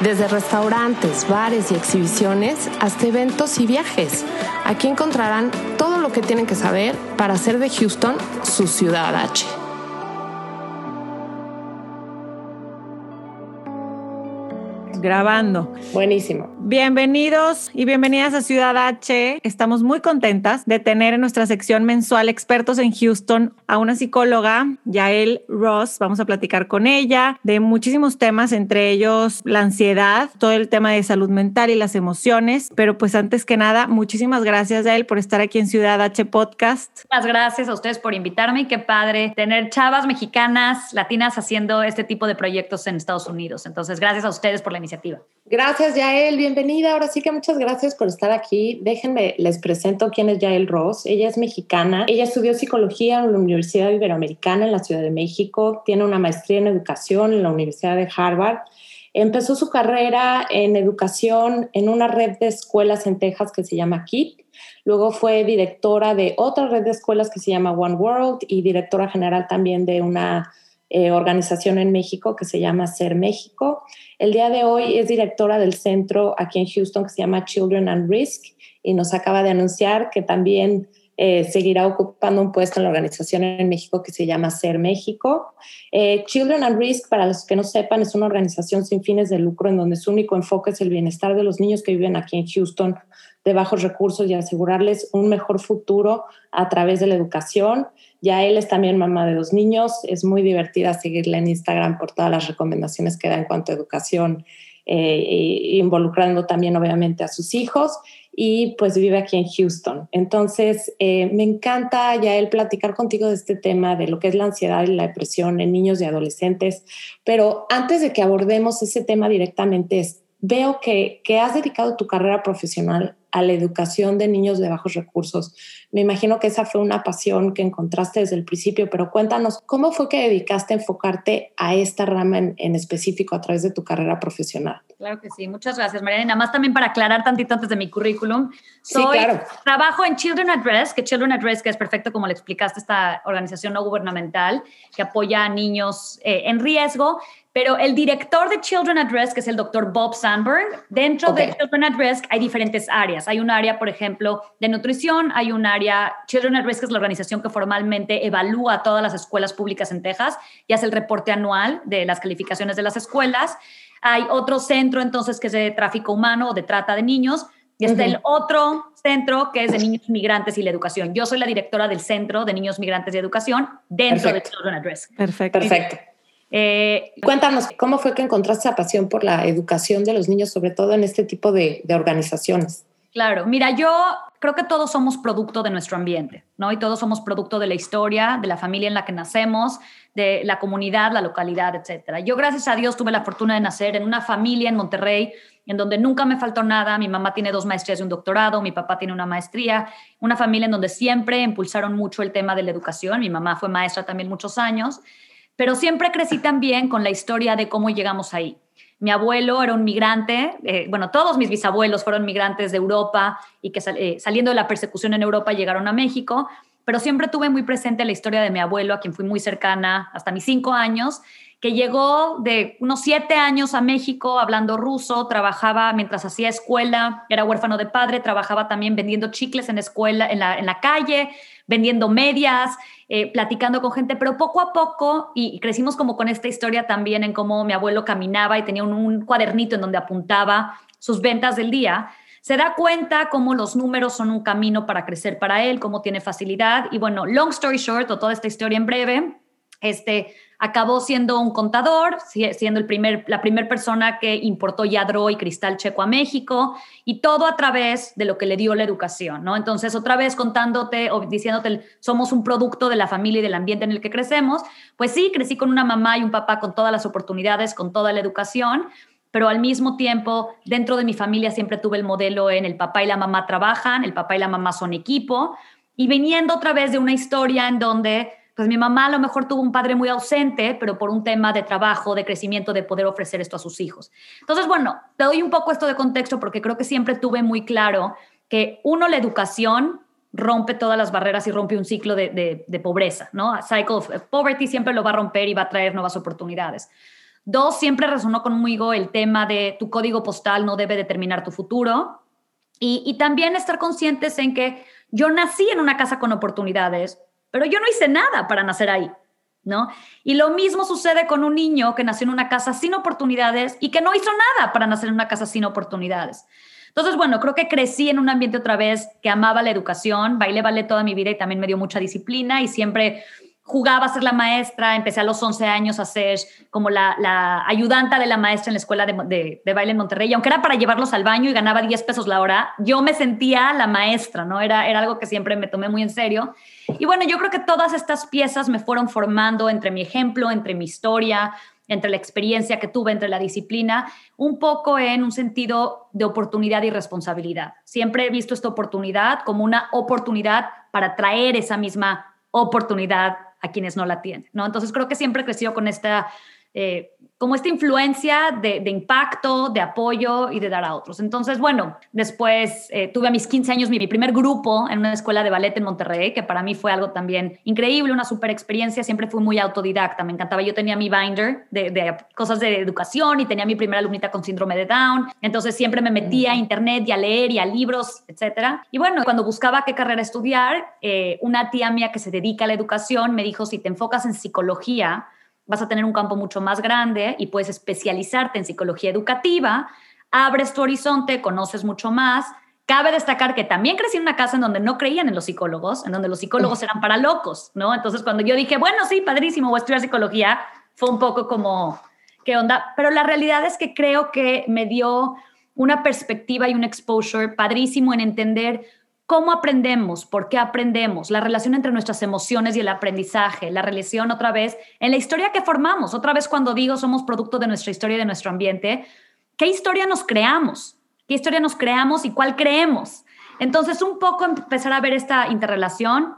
Desde restaurantes, bares y exhibiciones hasta eventos y viajes. Aquí encontrarán todo lo que tienen que saber para hacer de Houston su ciudad H. Grabando. Buenísimo. Bienvenidos y bienvenidas a Ciudad H. Estamos muy contentas de tener en nuestra sección mensual Expertos en Houston a una psicóloga, Yael Ross. Vamos a platicar con ella de muchísimos temas, entre ellos la ansiedad, todo el tema de salud mental y las emociones. Pero pues antes que nada, muchísimas gracias, Yael, por estar aquí en Ciudad H Podcast. Muchas gracias a ustedes por invitarme y qué padre tener chavas mexicanas, latinas haciendo este tipo de proyectos en Estados Unidos. Entonces, gracias a ustedes por la iniciativa. Gracias, Yael. Bienvenida. Ahora sí que muchas gracias por estar aquí. Déjenme, les presento quién es Yael Ross. Ella es mexicana. Ella estudió psicología en la Universidad Iberoamericana en la Ciudad de México. Tiene una maestría en educación en la Universidad de Harvard. Empezó su carrera en educación en una red de escuelas en Texas que se llama KIT. Luego fue directora de otra red de escuelas que se llama One World y directora general también de una eh, organización en México que se llama Ser México. El día de hoy es directora del centro aquí en Houston que se llama Children and Risk y nos acaba de anunciar que también eh, seguirá ocupando un puesto en la organización en México que se llama Ser México. Eh, Children and Risk, para los que no sepan, es una organización sin fines de lucro en donde su único enfoque es el bienestar de los niños que viven aquí en Houston de bajos recursos y asegurarles un mejor futuro a través de la educación. Ya él es también mamá de dos niños, es muy divertida seguirla en Instagram por todas las recomendaciones que da en cuanto a educación, eh, involucrando también obviamente a sus hijos. Y pues vive aquí en Houston. Entonces, eh, me encanta ya él platicar contigo de este tema, de lo que es la ansiedad y la depresión en niños y adolescentes, pero antes de que abordemos ese tema directamente, veo que, que has dedicado tu carrera profesional a la educación de niños de bajos recursos. Me imagino que esa fue una pasión que encontraste desde el principio, pero cuéntanos, ¿cómo fue que dedicaste a enfocarte a esta rama en, específico a través de tu carrera profesional? Claro que sí, muchas gracias, Mariana. Nada más también para aclarar tantito antes de mi currículum, soy, sí, claro. trabajo en Children at Risk, que Children at Risk es perfecto, como le explicaste, esta organización no gubernamental que apoya a niños eh, en riesgo pero el director de Children at Risk, que es el doctor Bob Sandberg, dentro de Children at Risk hay diferentes áreas. Hay un área, por ejemplo, de nutrición, hay un área, Children at Risk es la organización que formalmente evalúa todas las escuelas públicas en Texas y hace el reporte anual de las calificaciones de las escuelas. Hay otro centro entonces que es de tráfico humano o de trata de niños. Y está el otro centro que es de niños migrantes y la educación. Yo soy la directora del Centro de Niños Migrantes y Educación dentro de Children at Risk. Perfecto. Perfecto. Eh, Cuéntanos, ¿cómo fue que encontraste esa pasión por la educación de los niños, sobre todo en este tipo de, organizaciones? Claro, mira, yo creo que todos somos producto de nuestro ambiente, ¿no? Y todos somos producto de la historia, de la familia en la que nacemos, de la comunidad, la localidad, etcétera. Yo, gracias a Dios, tuve la fortuna de nacer en una familia en Monterrey, en donde nunca me faltó nada. Mi mamá tiene dos maestrías y un doctorado, mi papá tiene una maestría, una familia en donde siempre impulsaron mucho el tema de la educación. Mi mamá fue maestra también muchos años pero siempre crecí también con la historia de cómo llegamos ahí. Mi abuelo era un migrante, eh, bueno, todos mis bisabuelos fueron migrantes de Europa y que eh, saliendo de la persecución en Europa llegaron a México, pero siempre tuve muy presente la historia de mi abuelo, a quien fui muy cercana hasta mis cinco años, que llegó de unos siete años a México hablando ruso, trabajaba mientras hacía escuela, era huérfano de padre, trabajaba también vendiendo chicles en, escuela, en, la, en la calle, vendiendo medias, eh, platicando con gente, pero poco a poco, y, crecimos como con esta historia también en cómo mi abuelo caminaba y tenía un, cuadernito en donde apuntaba sus ventas del día, se da cuenta cómo los números son un camino para crecer para él, cómo tiene facilidad. Y bueno, long story short, o toda esta historia en breve, este, acabó siendo un contador, siendo el primer, la primera persona que importó yadro y cristal checo a México, y todo a través de lo que le dio la educación, ¿no? Entonces, otra vez contándote o diciéndote, somos un producto de la familia y del ambiente en el que crecemos, pues sí, crecí con una mamá y un papá con todas las oportunidades, con toda la educación, pero al mismo tiempo dentro de mi familia siempre tuve el modelo en el papá y la mamá trabajan, el papá y la mamá son equipo, y viniendo otra vez de una historia en donde pues mi mamá a lo mejor tuvo un padre muy ausente, pero por un tema de trabajo, de crecimiento, de poder ofrecer esto a sus hijos. Entonces, bueno, te doy un poco esto de contexto porque creo que siempre tuve muy claro que uno, la educación rompe todas las barreras y rompe un ciclo de, pobreza, ¿no? cycle of poverty siempre lo va a romper y va a traer nuevas oportunidades. Dos, siempre resonó conmigo el tema de tu código postal no debe determinar tu futuro. Y, también estar conscientes en que yo nací en una casa con oportunidades, pero yo no hice nada para nacer ahí, ¿no? Y lo mismo sucede con un niño que nació en una casa sin oportunidades y que no hizo nada para nacer en una casa sin oportunidades. Entonces, bueno, creo que crecí en un ambiente otra vez que amaba la educación, bailé ballet toda mi vida y también me dio mucha disciplina y siempre jugaba a ser la maestra, empecé a los 11 años a ser como la, ayudanta de la maestra en la escuela de, de, baile en Monterrey, y aunque era para llevarlos al baño y ganaba 10 pesos la hora, yo me sentía la maestra, ¿no? Era, era algo que siempre me tomé muy en serio. Y bueno, yo creo que todas estas piezas me fueron formando entre mi ejemplo, entre mi historia, entre la experiencia que tuve, entre la disciplina, un poco en un sentido de oportunidad y responsabilidad. Siempre he visto esta oportunidad como una oportunidad para traer esa misma oportunidad a quienes no la tienen, ¿no? Entonces creo que siempre he crecido con esta eh, como esta influencia de, impacto, de apoyo y de dar a otros. Entonces, bueno, después eh, tuve a mis 15 años mi, primer grupo en una escuela de ballet en Monterrey, que para mí fue algo también increíble, una super experiencia. Siempre fui muy autodidacta, me encantaba. Yo tenía mi binder de, cosas de educación y tenía mi primera alumnita con síndrome de Down. Entonces, siempre me metía a internet y a leer y a libros, etcétera. Y bueno, cuando buscaba qué carrera estudiar, eh, una tía mía que se dedica a la educación me dijo, si te enfocas en psicología, vas a tener un campo mucho más grande y puedes especializarte en psicología educativa, abres tu horizonte, conoces mucho más. Cabe destacar que también crecí en una casa en donde no creían en los psicólogos, en donde los psicólogos eran para locos, ¿no? Entonces cuando yo dije, bueno, sí, padrísimo, voy a estudiar psicología, fue un poco como, ¿qué onda? Pero la realidad es que creo que me dio una perspectiva y un exposure padrísimo en entender ¿Cómo aprendemos? ¿Por qué aprendemos? La relación entre nuestras emociones y el aprendizaje, la relación otra vez en la historia que formamos. Otra vez cuando digo somos producto de nuestra historia y de nuestro ambiente, ¿qué historia nos creamos? ¿Qué historia nos creamos y cuál creemos? Entonces, un poco empezar a ver esta interrelación.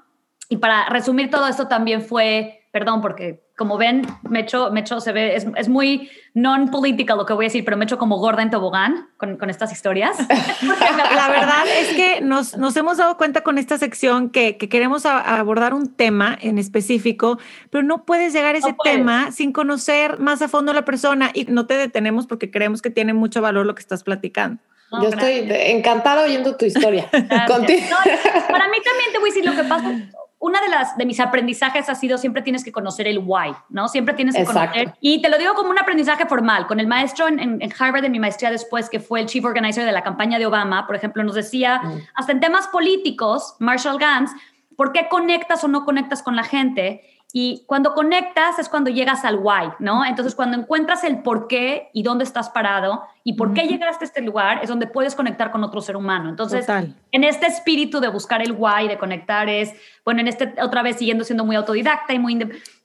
Y para resumir todo esto también fue, perdón, porque como ven, me echo, me echo, se ve, es, es muy non-political lo que voy a decir, pero me echo como gorda en tobogán con, con estas historias. la verdad es que nos, nos, hemos dado cuenta con esta sección que, que queremos abordar un tema en específico, pero no puedes llegar a ese tema sin conocer más a fondo a la persona y no te detenemos porque creemos que tiene mucho valor lo que estás platicando. Yo estoy encantada oyendo tu historia. para mí también te voy a decir lo que pasa una de las de mis aprendizajes ha sido siempre tienes que conocer el why, ¿no? Siempre tienes que conocer. Y te lo digo como un aprendizaje formal. Con el maestro en, en, Harvard de mi maestría después, que fue el chief organizer de la campaña de Obama, por ejemplo, nos decía, mm. hasta en temas políticos, Marshall Gantz, ¿por qué conectas o no conectas con la gente? Y cuando conectas es cuando llegas al why, ¿no? Entonces, cuando encuentras el por qué y dónde estás parado y por qué llegaste a este lugar, es donde puedes conectar con otro ser humano. Entonces, en este espíritu de buscar el why, de conectar, es, bueno, en este, otra vez siguiendo siendo muy autodidacta y muy...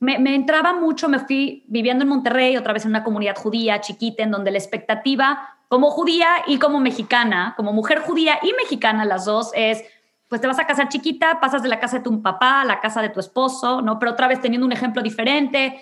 Me, me entraba mucho, me fui viviendo en Monterrey, otra vez en una comunidad judía chiquita, en donde la expectativa como judía y como mexicana, como mujer judía y mexicana, las dos, es pues te vas a casar chiquita, pasas de la casa de tu papá a la casa de tu esposo, ¿no? Pero otra vez teniendo un ejemplo diferente,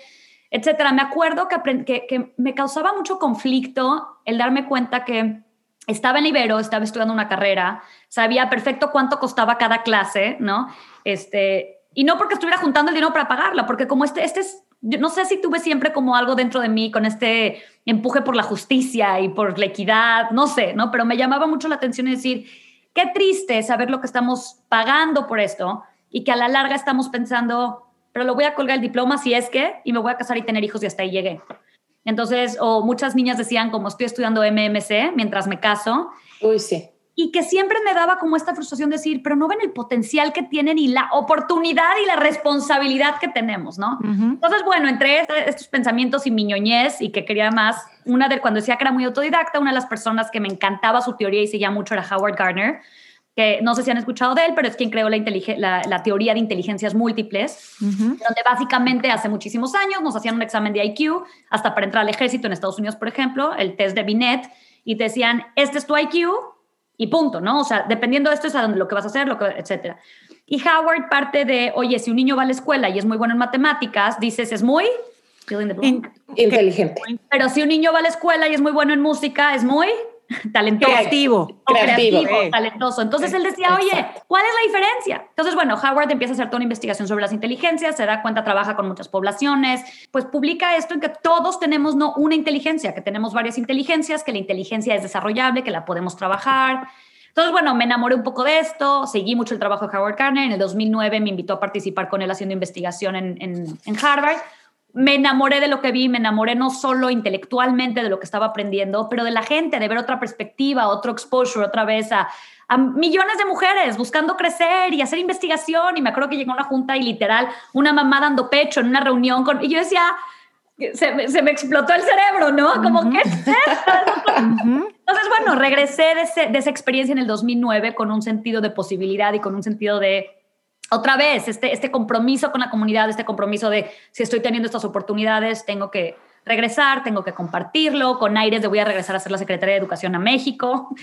etcétera. Me acuerdo que, que, que me causaba mucho conflicto el darme cuenta que estaba en Ibero, estaba estudiando una carrera, sabía perfecto cuánto costaba cada clase, ¿no? Este, y no porque estuviera juntando el dinero para pagarla, porque como este, este es, no sé si tuve siempre como algo dentro de mí con este empuje por la justicia y por la equidad, no sé, ¿no? Pero me llamaba mucho la atención decir, Qué triste saber lo que estamos pagando por esto y que a la larga estamos pensando, pero lo voy a colgar el diploma si es que, y me voy a casar y tener hijos y hasta ahí llegué. Entonces, o muchas niñas decían, como estoy estudiando MMC mientras me caso. Uy, sí y que siempre me daba como esta frustración de decir, pero no ven el potencial que tienen y la oportunidad y la responsabilidad que tenemos, ¿no? Entonces, bueno, entre estos pensamientos y miñoñez y que quería más, una de cuando decía que era muy autodidacta, una de las personas que me encantaba su teoría y seguía mucho era Howard Gardner. que no sé si han escuchado de él, pero es quien creó la, la, la teoría de inteligencias múltiples, donde básicamente hace muchísimos años nos hacían un examen de IQ, hasta para entrar al ejército en Estados Unidos, por ejemplo, el test de Binet, y te decían, este es tu IQ y punto, ¿no? O sea, dependiendo de esto es a lo que vas a hacer, lo que, etcétera. Y Howard parte de, oye, si un niño va a la escuela y es muy bueno en matemáticas, dices, es muy inteligente. Pero si un niño va a la escuela y es muy bueno en música, es muy talentoso. Creativo. creativo, talentoso. Entonces él decía, oye, ¿cuál es la diferencia? Entonces, bueno, Howard empieza a hacer toda una investigación sobre las inteligencias, se da cuenta, trabaja con muchas poblaciones, pues publica esto en que todos tenemos no una inteligencia, que tenemos varias inteligencias, que la inteligencia es desarrollable, que la podemos trabajar. Entonces, bueno, me enamoré un poco de esto, seguí mucho el trabajo de Howard Carner, en el 2009 me invitó a participar con él haciendo investigación en, en, en Harvard me enamoré de lo que vi, me enamoré no solo intelectualmente de lo que estaba aprendiendo, pero de la gente, de ver otra perspectiva, otro exposure, otra vez a, millones de mujeres buscando crecer y hacer investigación. Y me acuerdo que llegó a una junta y literal, una mamá dando pecho en una reunión con... Y yo decía, se me, se me explotó el cerebro, ¿no? Como, ¿qué es Entonces, bueno, regresé de, de esa experiencia en el 2009 con un sentido de posibilidad y con un sentido de otra vez, este, este compromiso con la comunidad, este compromiso de si estoy teniendo estas oportunidades, tengo que regresar, tengo que compartirlo. Con aires de voy a regresar a ser la Secretaría de Educación a México.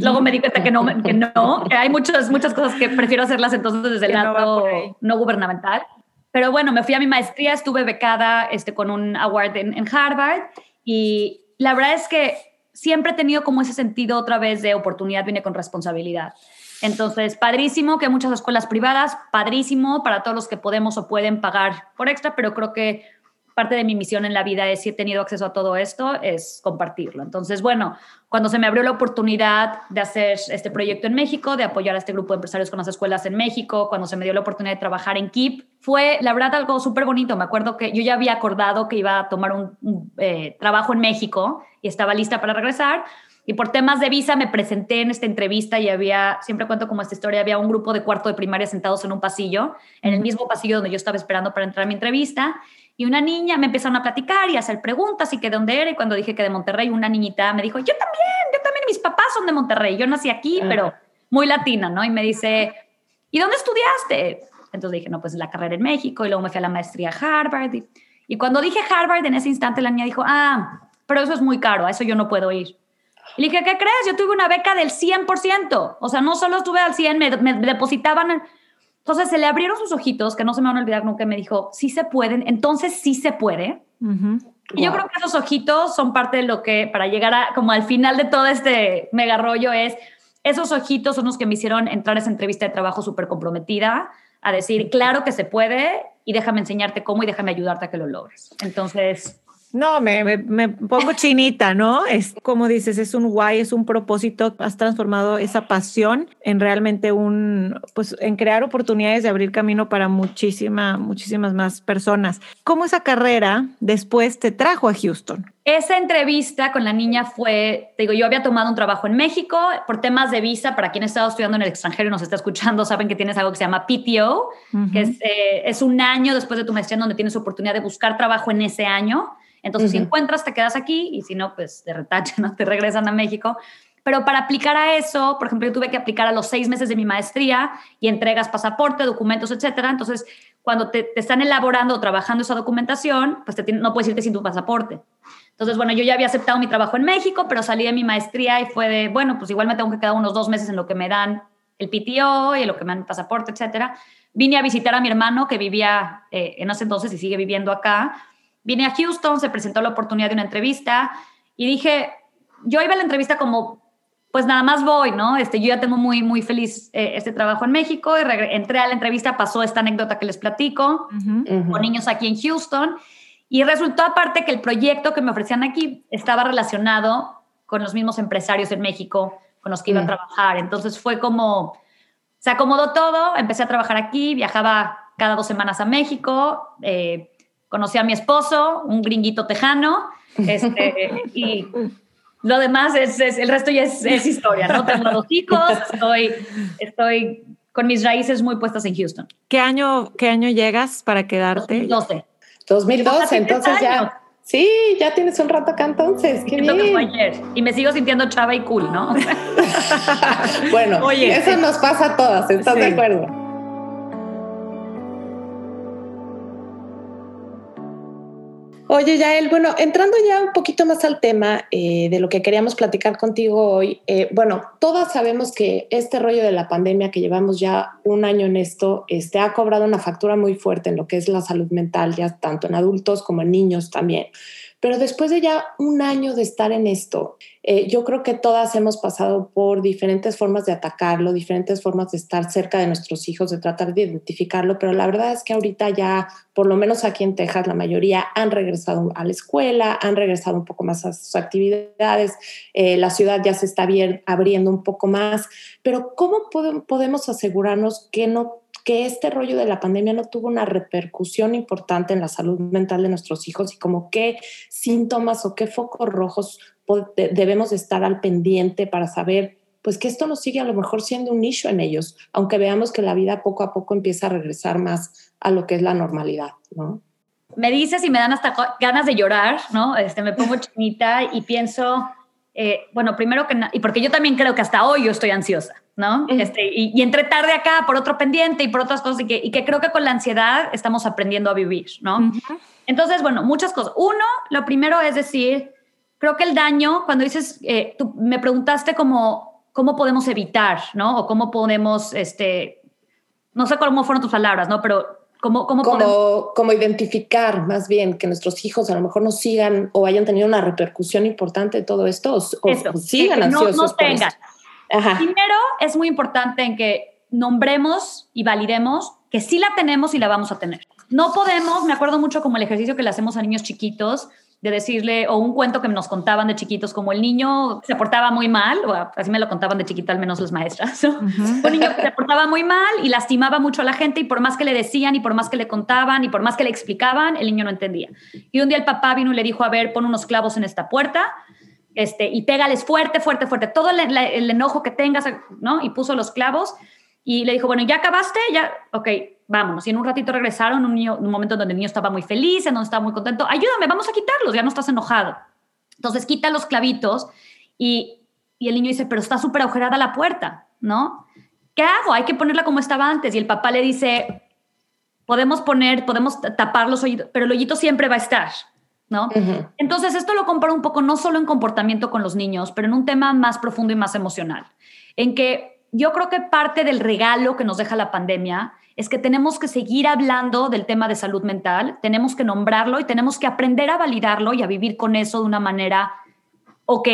Luego me di cuenta que no, que no, que hay muchas, muchas cosas que prefiero hacerlas entonces desde el lado no, gubernamental. Pero bueno, me fui a mi maestría, estuve becada este, con un award en, en Harvard y la verdad es que siempre he tenido como ese sentido otra vez de oportunidad viene con responsabilidad. Entonces, padrísimo que muchas escuelas privadas, padrísimo para todos los que podemos o pueden pagar por extra, pero creo que parte de mi misión en la vida es, si he tenido acceso a todo esto, es compartirlo. Entonces, bueno, cuando se me abrió la oportunidad de hacer este proyecto en México, de apoyar a este grupo de empresarios con las escuelas en México, cuando se me dio la oportunidad de trabajar en KIP, fue la verdad algo súper bonito. Me acuerdo que yo ya había acordado que iba a tomar un, eh, trabajo en México y estaba lista para regresar, y por temas de visa me presenté en esta entrevista y había, siempre cuento como esta historia, había un grupo de cuarto de primaria sentados en un pasillo, en el mismo pasillo donde yo estaba esperando para entrar a mi entrevista. Y una niña me empezaron a platicar y a hacer preguntas y que de dónde era. Y cuando dije que de Monterrey, una niñita me dijo, yo también, yo también, mis papás son de Monterrey. Yo nací aquí, pero muy latina, ¿no? Y me dice, ¿y dónde estudiaste? Entonces dije, no, pues la carrera en México. Y luego me fui a la maestría a Harvard. Y, y cuando dije Harvard, en ese instante la niña dijo, ah, pero eso es muy caro, a eso yo no puedo ir. Y le dije, ¿qué crees? Yo tuve una beca del 100%. O sea, no solo estuve al 100, me, me depositaban. Entonces se le abrieron sus ojitos, que no se me van a olvidar nunca, me dijo, sí se pueden, entonces sí se puede. Y yo creo que esos ojitos son parte de lo que, para llegar a, como al final de todo este mega rollo, es, esos ojitos son los que me hicieron entrar a esa entrevista de trabajo súper comprometida, a decir, claro que se puede, y déjame enseñarte cómo y déjame ayudarte a que lo logres. Entonces, no, me, me, pongo chinita, ¿no? Es como dices, es un guay, es un propósito. Has transformado esa pasión en realmente un, pues en crear oportunidades de abrir camino para muchísima, muchísimas más personas. ¿Cómo esa carrera después te trajo a Houston? Esa entrevista con la niña fue, te digo, yo había tomado un trabajo en México por temas de visa. Para quien ha estado estudiando en el extranjero y nos está escuchando, saben que tienes algo que se llama PTO, que es, eh, es un año después de tu maestría en donde tienes oportunidad de buscar trabajo en ese año. Entonces, si encuentras, te quedas aquí y si no, pues te retachan, ¿no? te regresan a México. Pero para aplicar a eso, por ejemplo, yo tuve que aplicar a los seis meses de mi maestría y entregas pasaporte, documentos, etcétera. Entonces, cuando te, están elaborando o trabajando esa documentación, pues te, no puedes irte sin tu pasaporte. Entonces, bueno, yo ya había aceptado mi trabajo en México, pero salí de mi maestría y fue de, bueno, pues igual me tengo que quedar unos dos meses en lo que me dan el PTO y en lo que me dan el pasaporte, etcétera. Vine a visitar a mi hermano que vivía eh, en ese entonces y sigue viviendo acá Vine a Houston, se presentó la oportunidad de una entrevista y dije, yo iba a la entrevista como, pues nada más voy, ¿no? Este, yo ya tengo muy, muy feliz eh, este trabajo en México y entré a la entrevista, pasó esta anécdota que les platico con niños aquí en Houston y resultó aparte que el proyecto que me ofrecían aquí estaba relacionado con los mismos empresarios en México con los que iba a trabajar. Entonces fue como, se acomodó todo, empecé a trabajar aquí, viajaba cada dos semanas a México. Eh, conocí a mi esposo, un gringuito tejano, este, y lo demás es, el resto ya es, historia, ¿no? Tengo dos hijos, estoy, estoy con mis raíces muy puestas en Houston. ¿Qué año, qué año llegas para quedarte? 2012. 2012, entonces ya. Sí, ya tienes un rato acá entonces. Qué bien. que fue ayer. Y me sigo sintiendo chava y cool, ¿no? bueno, Oye, eso sí. nos pasa a todas, ¿estás Sí. de acuerdo? Oye, Yael, bueno, entrando ya un poquito más al tema eh, de lo que queríamos platicar contigo hoy, eh, bueno, todas sabemos que este rollo de la pandemia que llevamos ya un año en esto, este, ha cobrado una factura muy fuerte en lo que es la salud mental, ya tanto en adultos como en niños también. Pero después de ya un año de estar en esto, eh, yo creo que todas hemos pasado por diferentes formas de atacarlo, diferentes formas de estar cerca de nuestros hijos, de tratar de identificarlo, pero la verdad es que ahorita ya, por lo menos aquí en Texas, la mayoría han regresado a la escuela, han regresado un poco más a sus actividades, eh, la ciudad ya se está abriendo un poco más, pero ¿cómo podemos asegurarnos que no que este rollo de la pandemia no tuvo una repercusión importante en la salud mental de nuestros hijos y como qué síntomas o qué focos rojos debemos estar al pendiente para saber pues que esto no sigue a lo mejor siendo un nicho en ellos, aunque veamos que la vida poco a poco empieza a regresar más a lo que es la normalidad, ¿no? Me dices y me dan hasta ganas de llorar, ¿no? Este, me pongo chinita y pienso, eh, bueno, primero que nada, y porque yo también creo que hasta hoy yo estoy ansiosa, ¿no? Este, y, y entré tarde acá por otro pendiente y por otras cosas y que, y que creo que con la ansiedad estamos aprendiendo a vivir, ¿no? Entonces, bueno, muchas cosas. Uno, lo primero es decir, creo que el daño, cuando dices, eh, tú me preguntaste cómo, cómo podemos evitar, ¿no? O cómo podemos, este, no sé cómo fueron tus palabras, ¿no? Pero cómo, cómo podemos... Como, como identificar más bien que nuestros hijos a lo mejor no sigan o hayan tenido una repercusión importante de todo esto o, o sigan que no- ansiosos no por tengan. Ajá. Primero, es muy importante en que nombremos y validemos que sí la tenemos y la vamos a tener. No podemos, me acuerdo mucho como el ejercicio que le hacemos a niños chiquitos, de decirle, o un cuento que nos contaban de chiquitos, como el niño se portaba muy mal, o así me lo contaban de chiquita, al menos las maestras, ¿no? Un niño que se portaba muy mal y lastimaba mucho a la gente y por más que le decían y por más que le contaban y por más que le explicaban, el niño no entendía. Y un día el papá vino y le dijo, a ver, pon unos clavos en esta puerta este, y pégales fuerte, fuerte, fuerte, todo el, enojo que tengas, ¿no? Y puso los clavos y le dijo, bueno, ¿ya acabaste? Ya, ok, vámonos. Y en un ratito regresaron, un, niño, un momento donde el niño estaba muy feliz, en donde estaba muy contento. Ayúdame, vamos a quitarlos, ya no estás enojado. Entonces quita los clavitos y, y el niño dice, pero está súper agujerada la puerta, ¿no? ¿Qué hago? Hay que ponerla como estaba antes. Y el papá le dice, podemos poner, podemos tapar los hoyitos, pero el hoyito siempre va a estar, ¿no? Ujú. Entonces, esto lo comparo un poco no solo en comportamiento con los niños, pero en un tema más profundo y más emocional, en que yo creo que parte del regalo que nos deja la pandemia es que tenemos que seguir hablando del tema de salud mental, tenemos que nombrarlo y tenemos que aprender a validarlo y a vivir con eso de una manera ok,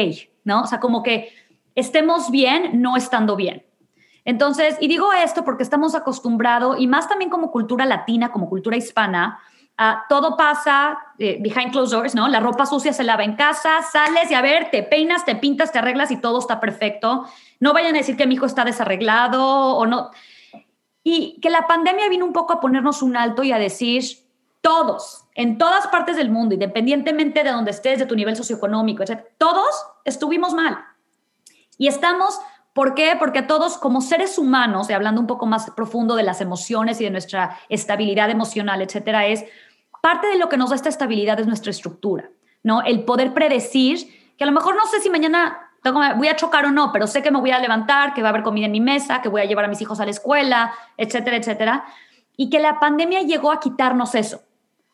¿no? O sea, como que estemos bien no estando bien. Entonces, y digo esto porque estamos acostumbrados, y más también como cultura latina, como cultura hispana, a todo pasa eh, behind closed doors, ¿no? La ropa sucia se lava en casa, sales y a ver, te peinas, te pintas, te arreglas y todo está perfecto. No vayan a decir que mi hijo está desarreglado o no. Y que la pandemia vino un poco a ponernos un alto y a decir, todos, en todas partes del mundo, independientemente de donde estés, de tu nivel socioeconómico, etc., todos estuvimos mal. Y estamos, ¿por qué? Porque todos como seres humanos, y hablando un poco más profundo de las emociones y de nuestra estabilidad emocional, etcétera, es parte de lo que nos da esta estabilidad es nuestra estructura, ¿no? El poder predecir que a lo mejor no sé si mañana voy a chocar o no, pero sé que me voy a levantar, que va a haber comida en mi mesa, que voy a llevar a mis hijos a la escuela, etcétera, etcétera. Y que la pandemia llegó a quitarnos eso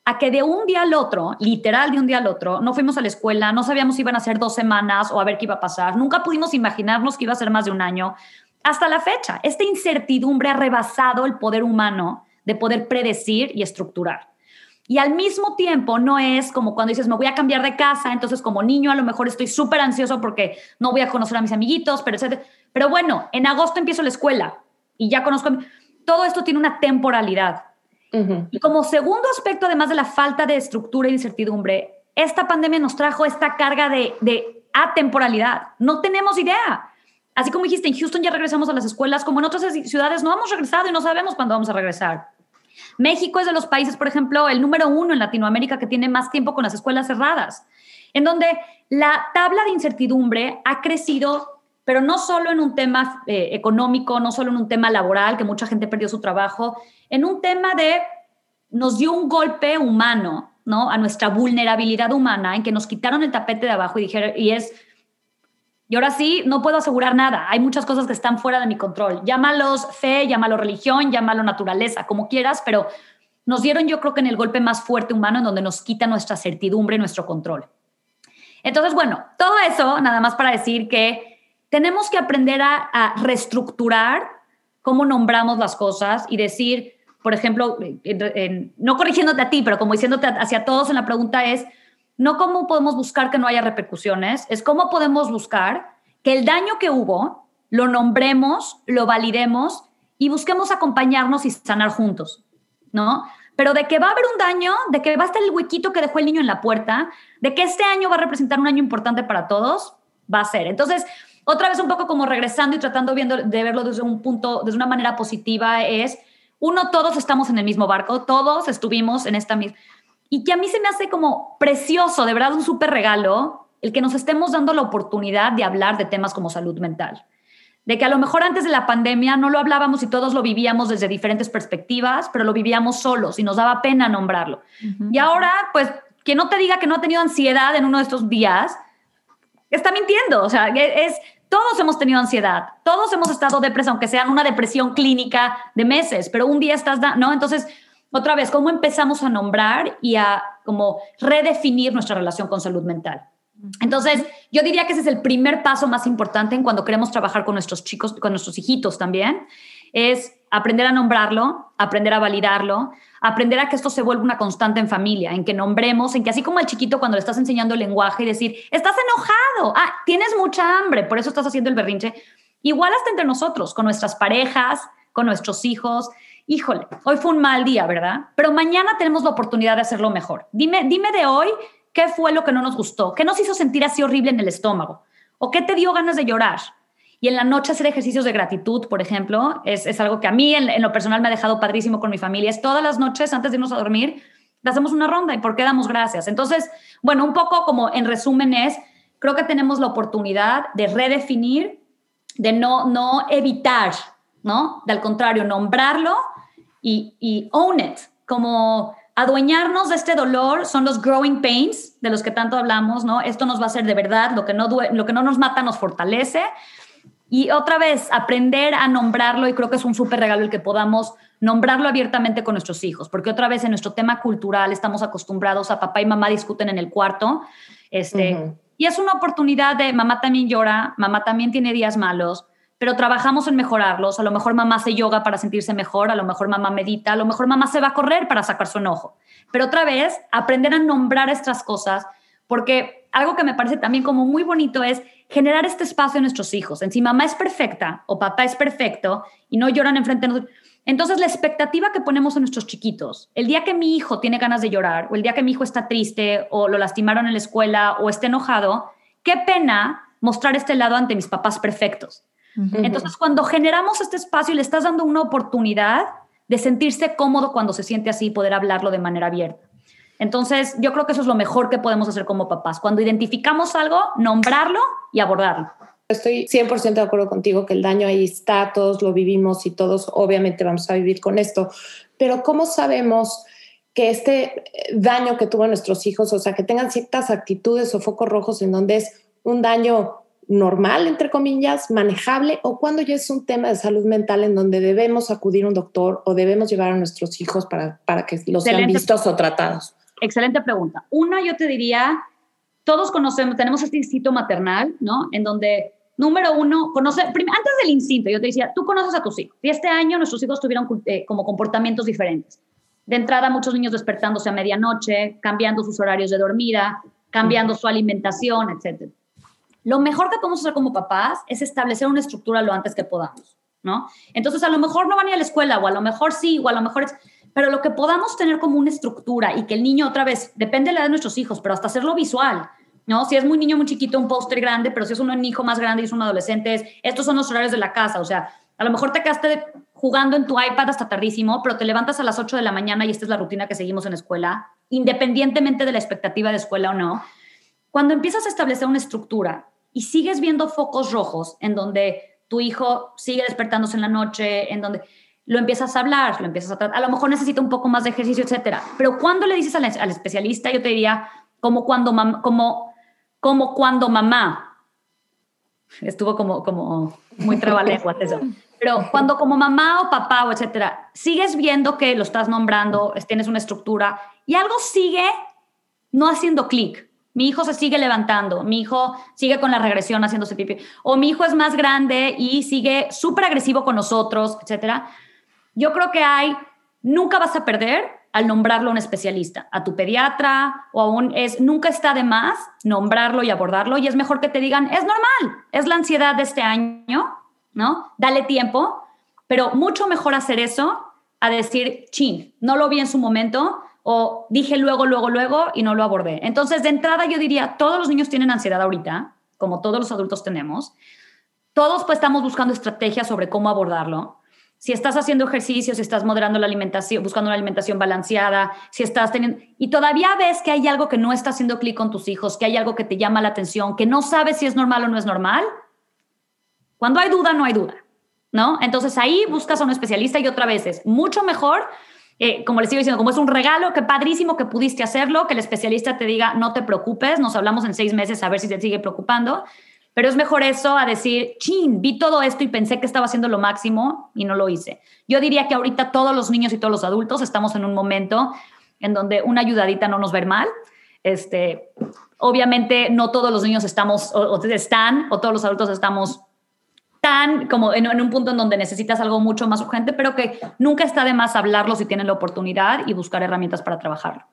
a que de un día al otro, literal de un día al otro, no fuimos a la escuela, no sabíamos si iban a ser dos semanas o a ver qué iba a pasar, nunca pudimos imaginarnos que iba a ser más de un año. Hasta la fecha, esta incertidumbre ha rebasado el poder humano de poder predecir y estructurar. Y al mismo tiempo no es como cuando dices, me voy a cambiar de casa, entonces como niño a lo mejor estoy súper ansioso porque no voy a conocer a mis amiguitos, pero, pero bueno, en agosto empiezo la escuela y ya conozco, a todo esto tiene una temporalidad. Ujú. Y como segundo aspecto, además de la falta de estructura e incertidumbre, esta pandemia nos trajo esta carga de, de atemporalidad. No tenemos idea. Así como dijiste, en Houston ya regresamos a las escuelas, como en otras ciudades no hemos regresado y no sabemos cuándo vamos a regresar. México es de los países, por ejemplo, el número uno en Latinoamérica que tiene más tiempo con las escuelas cerradas, en donde la tabla de incertidumbre ha crecido, pero no solo en un tema eh, económico, no solo en un tema laboral, que mucha gente perdió su trabajo, en un tema de nos dio un golpe humano ¿no? A nuestra vulnerabilidad humana en que nos quitaron el tapete de abajo y dijeron, y es, y ahora sí, no puedo asegurar nada. Hay muchas cosas que están fuera de mi control. Llámalos fe, llámalo religión, llámalo naturaleza, como quieras, pero nos dieron yo creo que en el golpe más fuerte humano en donde nos quita nuestra certidumbre nuestro control. Entonces, bueno, todo eso nada más para decir que tenemos que aprender a, reestructurar cómo nombramos las cosas y decir, por ejemplo, no corrigiéndote a ti, pero como diciéndote hacia todos en la pregunta es, no cómo podemos buscar que no haya repercusiones, es cómo podemos buscar que el daño que hubo lo nombremos, lo validemos y busquemos acompañarnos y sanar juntos, ¿no? Pero de que va a haber un daño, de que va a estar el huequito que dejó el niño en la puerta, de que este año va a representar un año importante para todos, va a ser. Entonces, otra vez un poco como regresando y tratando viendo, de verlo desde un punto, desde una manera positiva, es, uno, todos estamos en el mismo barco, todos estuvimos en esta misma y que a mí se me hace como precioso, de verdad un súper regalo, el que nos estemos dando la oportunidad de hablar de temas como salud mental. De que a lo mejor antes de la pandemia no lo hablábamos y todos lo vivíamos desde diferentes perspectivas, pero lo vivíamos solos y nos daba pena nombrarlo. Y ahora, pues, que no te diga que no ha tenido ansiedad en uno de estos días, está mintiendo. O sea, es, todos hemos tenido ansiedad, todos hemos estado depresa, aunque sea una depresión clínica de meses, pero un día estás, ¿no? Entonces, otra vez, cómo empezamos a nombrar y a como redefinir nuestra relación con salud mental. Entonces, yo diría que ese es el primer paso más importante en cuando queremos trabajar con nuestros chicos, con nuestros hijitos también, es aprender a nombrarlo, aprender a validarlo, aprender a que esto se vuelva una constante en familia, en que nombremos, en que así como al chiquito cuando le estás enseñando el lenguaje y decir, estás enojado, ah, tienes mucha hambre, por eso estás haciendo el berrinche, igual hasta entre nosotros, con nuestras parejas, con nuestros hijos, híjole, hoy fue un mal día, ¿verdad? Pero mañana tenemos la oportunidad de hacerlo mejor. Dime, dime de hoy qué fue lo que no nos gustó, qué nos hizo sentir así horrible en el estómago o qué te dio ganas de llorar. Y en la noche hacer ejercicios de gratitud, por ejemplo, es, algo que a mí en, lo personal me ha dejado padrísimo con mi familia. Es todas las noches antes de irnos a dormir, hacemos una ronda y por qué damos gracias. Entonces, bueno, un poco como en resumen es, creo que tenemos la oportunidad de redefinir, de no, no evitar, ¿no? De al contrario, nombrarlo y, own it, como adueñarnos de este dolor son los growing pains de los que tanto hablamos, ¿no? Esto nos va a hacer de verdad, lo que no, lo que no nos mata nos fortalece. Y otra vez, aprender a nombrarlo, y creo que es un súper regalo el que podamos nombrarlo abiertamente con nuestros hijos, porque otra vez en nuestro tema cultural estamos acostumbrados a papá y mamá discuten en el cuarto, este, y es una oportunidad de mamá también llora, mamá también tiene días malos, pero trabajamos en mejorarlos. A lo mejor mamá hace yoga para sentirse mejor, a lo mejor mamá medita, a lo mejor mamá se va a correr para sacar su enojo. Pero otra vez, aprender a nombrar estas cosas, porque algo que me parece también como muy bonito es generar este espacio en nuestros hijos. En si mamá es perfecta o papá es perfecto y no lloran enfrente de nosotros, entonces la expectativa que ponemos en nuestros chiquitos, el día que mi hijo tiene ganas de llorar o el día que mi hijo está triste o lo lastimaron en la escuela o esté enojado, qué pena mostrar este lado ante mis papás perfectos. Entonces, cuando generamos este espacio y le estás dando una oportunidad de sentirse cómodo cuando se siente así, poder hablarlo de manera abierta. Entonces, yo creo que eso es lo mejor que podemos hacer como papás. Cuando identificamos algo, nombrarlo y abordarlo. Estoy 100% de acuerdo contigo que el daño ahí está, todos lo vivimos y todos obviamente vamos a vivir con esto, pero ¿cómo sabemos que este daño que tuvo nuestros hijos, o sea, que tengan ciertas actitudes o focos rojos en donde es un daño normal, entre comillas, manejable, o cuando ya es un tema de salud mental en donde debemos acudir a un doctor o debemos llevar a nuestros hijos para, para que los sean vistos o tratados? Excelente pregunta. Una, yo te diría, todos conocemos, tenemos este instinto maternal, ¿no? En donde, número uno, conoce, antes del instinto, yo te decía, tú conoces a tus hijos. Y este año nuestros hijos tuvieron eh, como comportamientos diferentes. De entrada, muchos niños despertándose a medianoche, cambiando sus horarios de dormida, cambiando su alimentación, etcétera. Lo mejor que podemos hacer como papás es establecer una estructura lo antes que podamos, ¿no? Entonces, a lo mejor no van a ir a la escuela, o a lo mejor sí, o a lo mejor es... Pero lo que podamos tener como una estructura y que el niño, otra vez, depende de la de nuestros hijos, pero hasta hacerlo visual, ¿no? Si es muy niño, muy chiquito, un póster grande, pero si es un hijo más grande y es un adolescente, es, estos son los horarios de la casa, o sea, a lo mejor te quedaste jugando en tu iPad hasta tardísimo, pero te levantas a las 8 de la mañana y esta es la rutina que seguimos en escuela, independientemente de la expectativa de escuela o no. Cuando empiezas a establecer una estructura y sigues viendo focos rojos en donde tu hijo sigue despertándose en la noche, en donde lo empiezas a hablar, lo empiezas a tratar, a lo mejor necesita un poco más de ejercicio, etcétera. Pero cuando le dices al, al especialista, yo te diría, como cuando, como, como cuando mamá, estuvo como, como muy trabalenguas eso, pero cuando como mamá o papá o etcétera, sigues viendo que lo estás nombrando, tienes una estructura y algo sigue no haciendo clic. Mi hijo se sigue levantando, mi hijo sigue con la regresión haciéndose pipi, o mi hijo es más grande y sigue súper agresivo con nosotros, etcétera. Yo creo que hay, nunca vas a perder al nombrarlo a un especialista, a tu pediatra o aún es, nunca está de más nombrarlo y abordarlo y es mejor que te digan, es normal, es la ansiedad de este año, ¿no? Dale tiempo, pero mucho mejor hacer eso a decir, chin, no lo vi en su momento o dije luego, luego, luego y no lo abordé. Entonces, de entrada yo diría, todos los niños tienen ansiedad ahorita, como todos los adultos tenemos. Todos pues estamos buscando estrategias sobre cómo abordarlo. Si estás haciendo ejercicio, si estás moderando la alimentación, buscando una alimentación balanceada, si estás teniendo... Y todavía ves que hay algo que no está haciendo clic con tus hijos, que hay algo que te llama la atención, que no sabes si es normal o no es normal, cuando hay duda, no hay duda, ¿no? Entonces ahí buscas a un especialista y otra vez es mucho mejor, eh, como les sigo diciendo, como es un regalo, que padrísimo que pudiste hacerlo, que el especialista te diga, no te preocupes, nos hablamos en seis meses a ver si te sigue preocupando, pero es mejor eso a decir, chin, vi todo esto y pensé que estaba haciendo lo máximo y no lo hice. Yo diría que ahorita todos los niños y todos los adultos estamos en un momento en donde una ayudadita no nos ver mal. Este, obviamente no todos los niños estamos o están o todos los adultos estamos como en, un punto en donde necesitas algo mucho más urgente, pero que nunca está de más hablarlo si tienen la oportunidad y buscar herramientas para trabajarlo.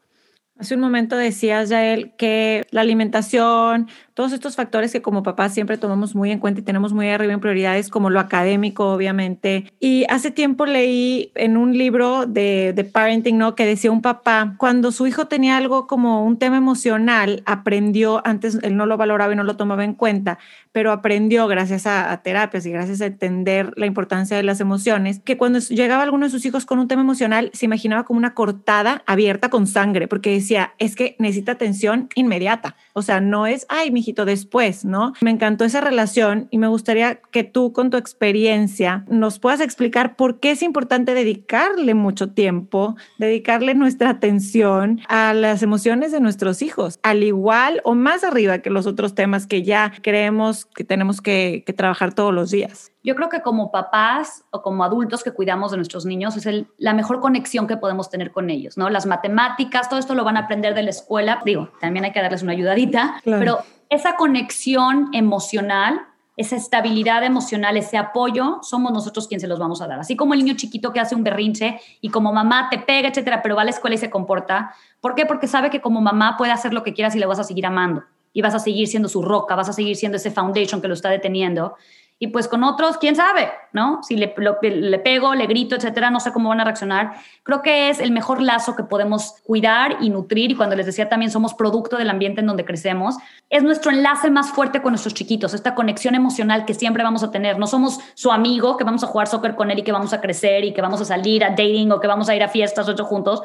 Hace un momento decías, Yael, que la alimentación, todos estos factores que como papás siempre tomamos muy en cuenta y tenemos muy arriba en prioridades, como lo académico, obviamente. Y hace tiempo leí en un libro de, de parenting, ¿no? Que decía un papá, cuando su hijo tenía algo como un tema emocional, aprendió, antes él no lo valoraba y no lo tomaba en cuenta, pero aprendió gracias a, terapias y gracias a entender la importancia de las emociones, que cuando llegaba alguno de sus hijos con un tema emocional, se imaginaba como una cortada abierta con sangre, porque decía, es que necesita atención inmediata. O sea, no es, ay, mijito, después, ¿no? Me encantó esa relación y me gustaría que tú con tu experiencia nos puedas explicar por qué es importante dedicarle mucho tiempo, dedicarle nuestra atención a las emociones de nuestros hijos, al igual o más arriba que los otros temas que ya creemos que tenemos que, trabajar todos los días. Yo creo que como papás o como adultos que cuidamos de nuestros niños es la mejor conexión que podemos tener con ellos, ¿no? Las matemáticas, todo esto lo van a aprender de la escuela. Digo, también hay que darles una ayudadita, pero esa conexión emocional, esa estabilidad emocional, ese apoyo, somos nosotros quienes se los vamos a dar. Así como el niño chiquito que hace un berrinche y como mamá te pega, etcétera, pero va a la escuela y se comporta. ¿Por qué? Porque sabe que como mamá puede hacer lo que quieras y le vas a seguir amando y vas a seguir siendo su roca, vas a seguir siendo ese foundation que lo está deteniendo. Y pues con otros, quién sabe, ¿no? Si le, le, pego, le grito, etcétera, no sé cómo van a reaccionar. Creo que es el mejor lazo que podemos cuidar y nutrir. Y cuando les decía también, somos producto del ambiente en donde crecemos. Es nuestro enlace más fuerte con nuestros chiquitos, esta conexión emocional que siempre vamos a tener. No somos su amigo que vamos a jugar soccer con él y que vamos a crecer y que vamos a salir a dating o que vamos a ir a fiestas ocho juntos,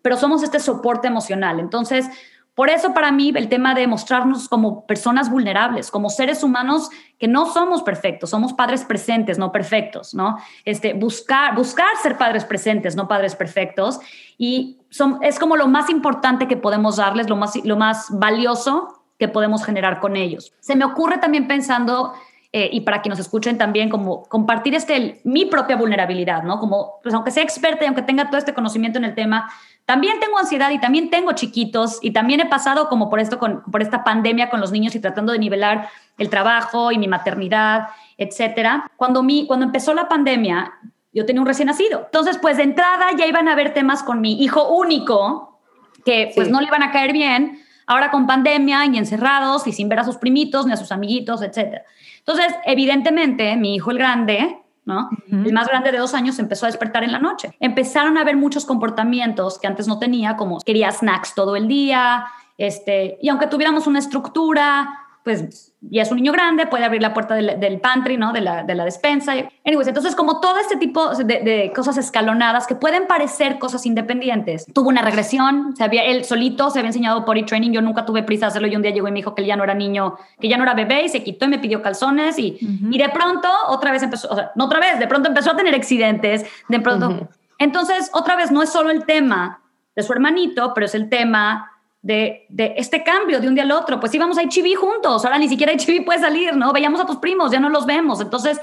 pero somos este soporte emocional. Entonces, por eso para mí el tema de mostrarnos como personas vulnerables, como seres humanos que no somos perfectos, somos padres presentes, no perfectos, ¿no? Este, buscar, buscar ser padres presentes, no padres perfectos. Y es como lo más importante que podemos darles, lo más, lo más valioso que podemos generar con ellos. Se me ocurre también pensando eh, y para que nos escuchen también, como compartir este, mi propia vulnerabilidad, ¿no? Como, pues aunque sea experta y aunque tenga todo este conocimiento en el tema, también tengo ansiedad y también tengo chiquitos y también he pasado como por esto, con, por esta pandemia con los niños y tratando de nivelar el trabajo y mi maternidad, etcétera. Cuando, mi, cuando empezó la pandemia, yo tenía un recién nacido. Entonces, pues de entrada ya iban a haber temas con mi hijo único que pues no le iban a caer bien. Ahora con pandemia y encerrados y sin ver a sus primitos ni a sus amiguitos, etcétera. Entonces, evidentemente, mi hijo el grande, ¿no? El más grande de dos años empezó a despertar en la noche. Empezaron a ver muchos comportamientos que antes no tenía, como quería snacks todo el día, este, y aunque tuviéramos una estructura, pues ya es un niño grande, puede abrir la puerta del, pantry, ¿no? De la, de la, despensa. Anyways, entonces como todo este tipo de, de, cosas escalonadas que pueden parecer cosas independientes. Tuvo una regresión, se había, él solito se había enseñado potty training, yo nunca tuve prisa de hacerlo y un día llegó y me dijo que él ya no era niño, que ya no era bebé y se quitó y me pidió calzones y, y de pronto otra vez empezó, o sea, no otra vez, de pronto empezó a tener accidentes, de pronto... Entonces, otra vez, no es solo el tema de su hermanito, pero es el tema de, este cambio de un día al otro. Pues íbamos a HIV juntos, ahora ni siquiera HIV puede salir, ¿no? Veíamos a tus primos, ya no los vemos. Entonces,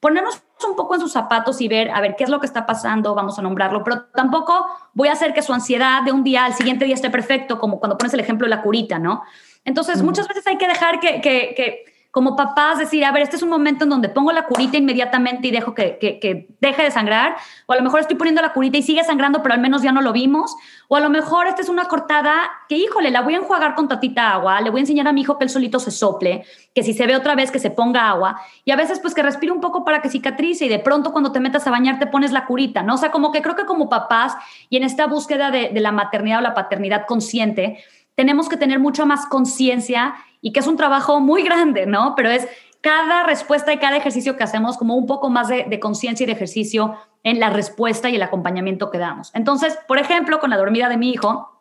ponernos un poco en sus zapatos y ver, a ver, qué es lo que está pasando, vamos a nombrarlo, pero tampoco voy a hacer que su ansiedad de un día al siguiente día esté perfecto, como cuando pones el ejemplo de la curita, ¿no? Entonces, muchas veces hay que dejar que, que como papás decir, a ver, este es un momento en donde pongo la curita inmediatamente y dejo que, deje de sangrar, o a lo mejor estoy poniendo la curita y sigue sangrando, pero al menos ya no lo vimos, o a lo mejor esta es una cortada que, híjole, la voy a enjuagar con tatita agua, le voy a enseñar a mi hijo que él solito se sople, que si se ve otra vez que se ponga agua, y a veces pues que respire un poco para que cicatrice y de pronto cuando te metas a bañar te pones la curita, ¿no? O sea, como que creo que como papás y en esta búsqueda de, de la maternidad o la paternidad consciente, tenemos que tener mucha más conciencia y que es un trabajo muy grande, ¿no? Pero es cada respuesta y cada ejercicio que hacemos como un poco más de, conciencia y de ejercicio en la respuesta y el acompañamiento que damos. Entonces, por ejemplo, con la dormida de mi hijo,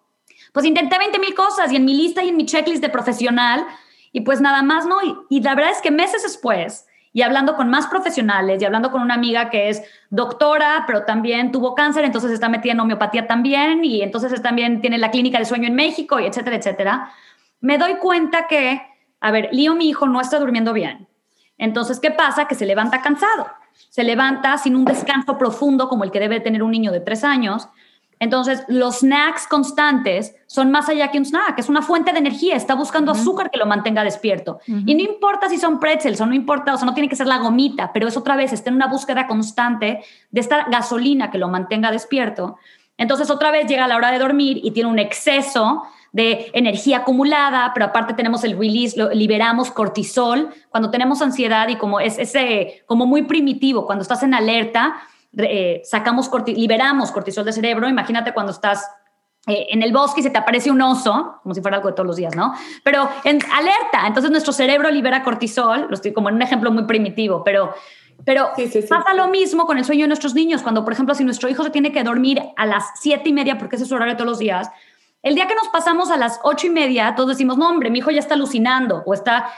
pues intenté 20 mil cosas y en mi lista y en mi checklist de profesional y pues nada más, ¿no? Y, la verdad es que meses después, y hablando con más profesionales y hablando con una amiga que es doctora, pero también tuvo cáncer, entonces está metida en homeopatía también y entonces también tiene la clínica de sueño en México y etcétera, etcétera me doy cuenta que, a ver, Lío, mi hijo, no está durmiendo bien. Entonces, ¿qué pasa? Que se levanta cansado, se levanta sin un descanso profundo como el que debe tener un niño de tres años. Entonces, los snacks constantes son más allá que un snack, es una fuente de energía, está buscando azúcar que lo mantenga despierto. Y no importa si son pretzels o no importa, o sea, no tiene que ser la gomita, pero es otra vez, está en una búsqueda constante de esta gasolina que lo mantenga despierto. Entonces, otra vez llega la hora de dormir y tiene un exceso de energía acumulada, pero aparte tenemos el release, liberamos cortisol cuando tenemos ansiedad y como es ese, como muy primitivo, cuando estás en alerta, eh, sacamos, liberamos cortisol del cerebro. Imagínate cuando estás eh, en el bosque y se te aparece un oso, como si fuera algo de todos los días, ¿no? Pero en alerta, entonces nuestro cerebro libera cortisol, lo estoy como en un ejemplo muy primitivo, pero pero pasa lo mismo con el sueño de nuestros niños. Cuando, por ejemplo, si nuestro hijo se tiene que dormir a las siete y media, porque ese es su horario todos los días, el día que nos pasamos a las ocho y media, todos decimos, no, hombre, mi hijo ya está alucinando o está,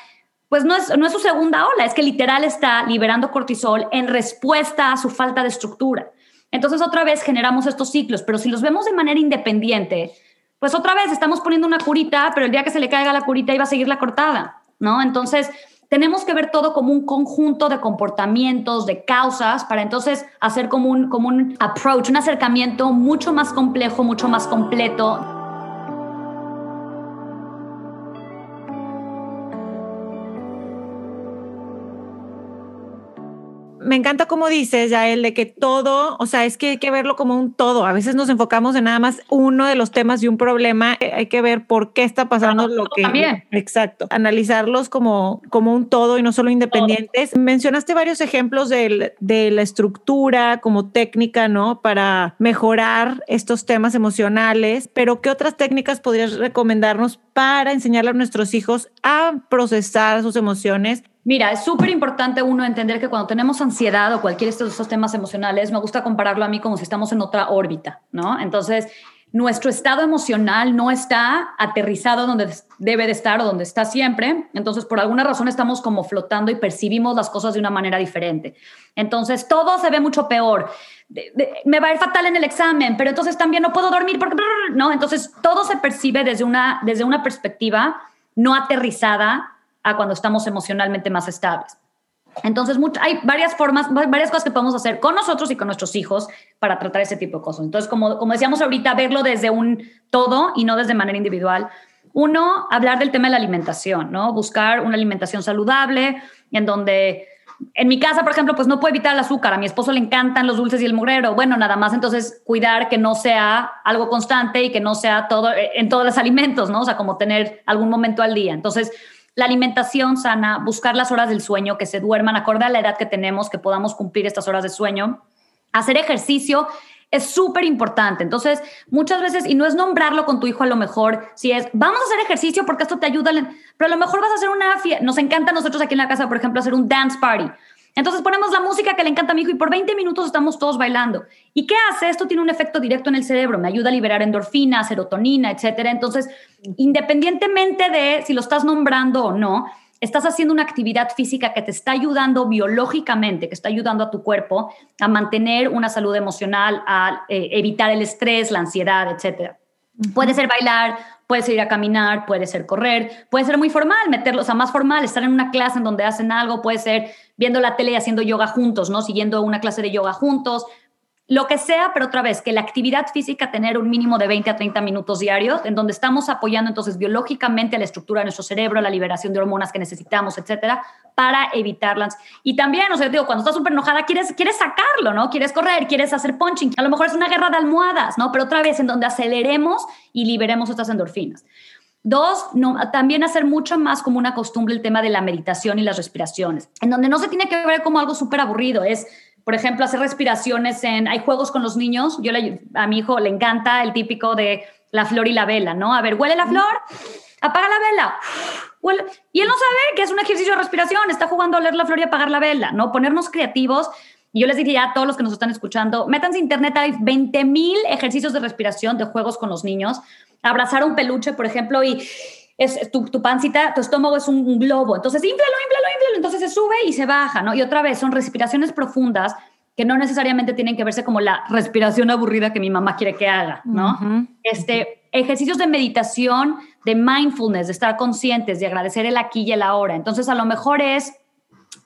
pues no es, no es su segunda ola, es que literal está liberando cortisol en respuesta a su falta de estructura. Entonces otra vez generamos estos ciclos, pero si los vemos de manera independiente, pues otra vez estamos poniendo una curita, pero el día que se le caiga la curita iba a seguir la cortada, ¿no? Entonces tenemos que ver todo como un conjunto de comportamientos, de causas, para entonces hacer como un, como un approach, un acercamiento mucho más complejo, mucho más completo. Me encanta como dices, ya el de que todo, o sea, es que hay que verlo como un todo. A veces nos enfocamos en nada más uno de los temas de un problema. Eh, hay que ver por qué está pasando lo que. También. Exacto. Analizarlos como, como un todo y no solo independientes. Mencionaste varios ejemplos de, de la estructura como técnica, ¿no? Para mejorar estos temas emocionales. Pero, ¿qué otras técnicas podrías recomendarnos para enseñarle a nuestros hijos a procesar sus emociones Mira, es súper importante uno entender que cuando tenemos ansiedad o cualquier de estos temas emocionales, me gusta compararlo a mí como si estamos en otra órbita, ¿no? Entonces, nuestro estado emocional no está aterrizado donde debe de estar o donde está siempre. Entonces, por alguna razón estamos como flotando y percibimos las cosas de una manera diferente. Entonces, todo se ve mucho peor. me va a ir fatal en el examen, pero entonces también no puedo dormir porque no. Entonces, todo se percibe desde una, desde una perspectiva no aterrizada a cuando estamos emocionalmente más estables. Entonces, hay varias formas, varias cosas que podemos hacer con nosotros y con nuestros hijos para tratar ese tipo de cosas. Entonces, como, como decíamos ahorita, verlo desde un todo y no desde manera individual. Uno, hablar del tema de la alimentación, ¿no? Buscar una alimentación saludable en donde, en mi casa, por ejemplo, pues no puedo evitar el azúcar. A mi esposo le encantan los dulces y el mugrero. Bueno, nada más entonces cuidar que no sea algo constante y que no sea todo en todos los alimentos, ¿no? O sea, como tener algún momento al día. Entonces, la alimentación sana, buscar las horas del sueño, que se duerman acorde a la edad que tenemos, que podamos cumplir estas horas de sueño, hacer ejercicio es súper importante. Entonces, muchas veces, y no es nombrarlo con tu hijo a lo mejor, si es, vamos a hacer ejercicio porque esto te ayuda, pero a lo mejor vas a hacer una fiesta. Nos encanta a nosotros aquí en la casa, por ejemplo, hacer un dance party. Entonces ponemos la música que le encanta a mi hijo y por 20 minutos estamos todos bailando. ¿Y qué hace? Esto tiene un efecto directo en el cerebro, me ayuda a liberar endorfina, serotonina, etcétera. Entonces, independientemente de si lo estás nombrando o no, estás haciendo una actividad física que te está ayudando biológicamente, que está ayudando a tu cuerpo a mantener una salud emocional, a eh, evitar el estrés, la ansiedad, etcétera. Puede ser bailar, puede ser ir a caminar, puede ser correr, puede ser muy formal, meterlo, o más formal, estar en una clase en donde hacen algo, puede ser viendo la tele y haciendo yoga juntos, ¿no? Siguiendo una clase de yoga juntos, lo que sea, pero otra vez, que la actividad física tener un mínimo de 20 a 30 minutos diarios, en donde estamos apoyando entonces biológicamente la estructura de nuestro cerebro, la liberación de hormonas que necesitamos, etcétera, para evitarlas. Y también, o sea, digo, cuando estás súper enojada, quieres, quieres sacarlo, ¿no? Quieres correr, quieres hacer punching. A lo mejor es una guerra de almohadas, ¿no? Pero otra vez, en donde aceleremos y liberemos estas endorfinas. Dos, no, también hacer mucho más como una costumbre el tema de la meditación y las respiraciones, en donde no se tiene que ver como algo súper aburrido, es por ejemplo, hacer respiraciones en, hay juegos con los niños, yo a mi hijo le encanta el típico de la flor y la vela, ¿no? A ver, huele la flor, apaga la vela. Y él no sabe que es un ejercicio de respiración, está jugando a oler la flor y apagar la vela, ¿no? Ponernos creativos. Y yo les diría a todos los que nos están escuchando, métanse a internet, hay 20 mil ejercicios de respiración de juegos con los niños. Abrazar un peluche, por ejemplo, y es tu, tu, pancita, tu estómago es un, globo. Entonces, inflalo, inflalo, inflalo. Entonces se sube y se baja, ¿no? Y otra vez, son respiraciones profundas que no necesariamente tienen que verse como la respiración aburrida que mi mamá quiere que haga, ¿no? este, ejercicios de meditación, de mindfulness, de estar conscientes, de agradecer el aquí y el ahora. Entonces, a lo mejor es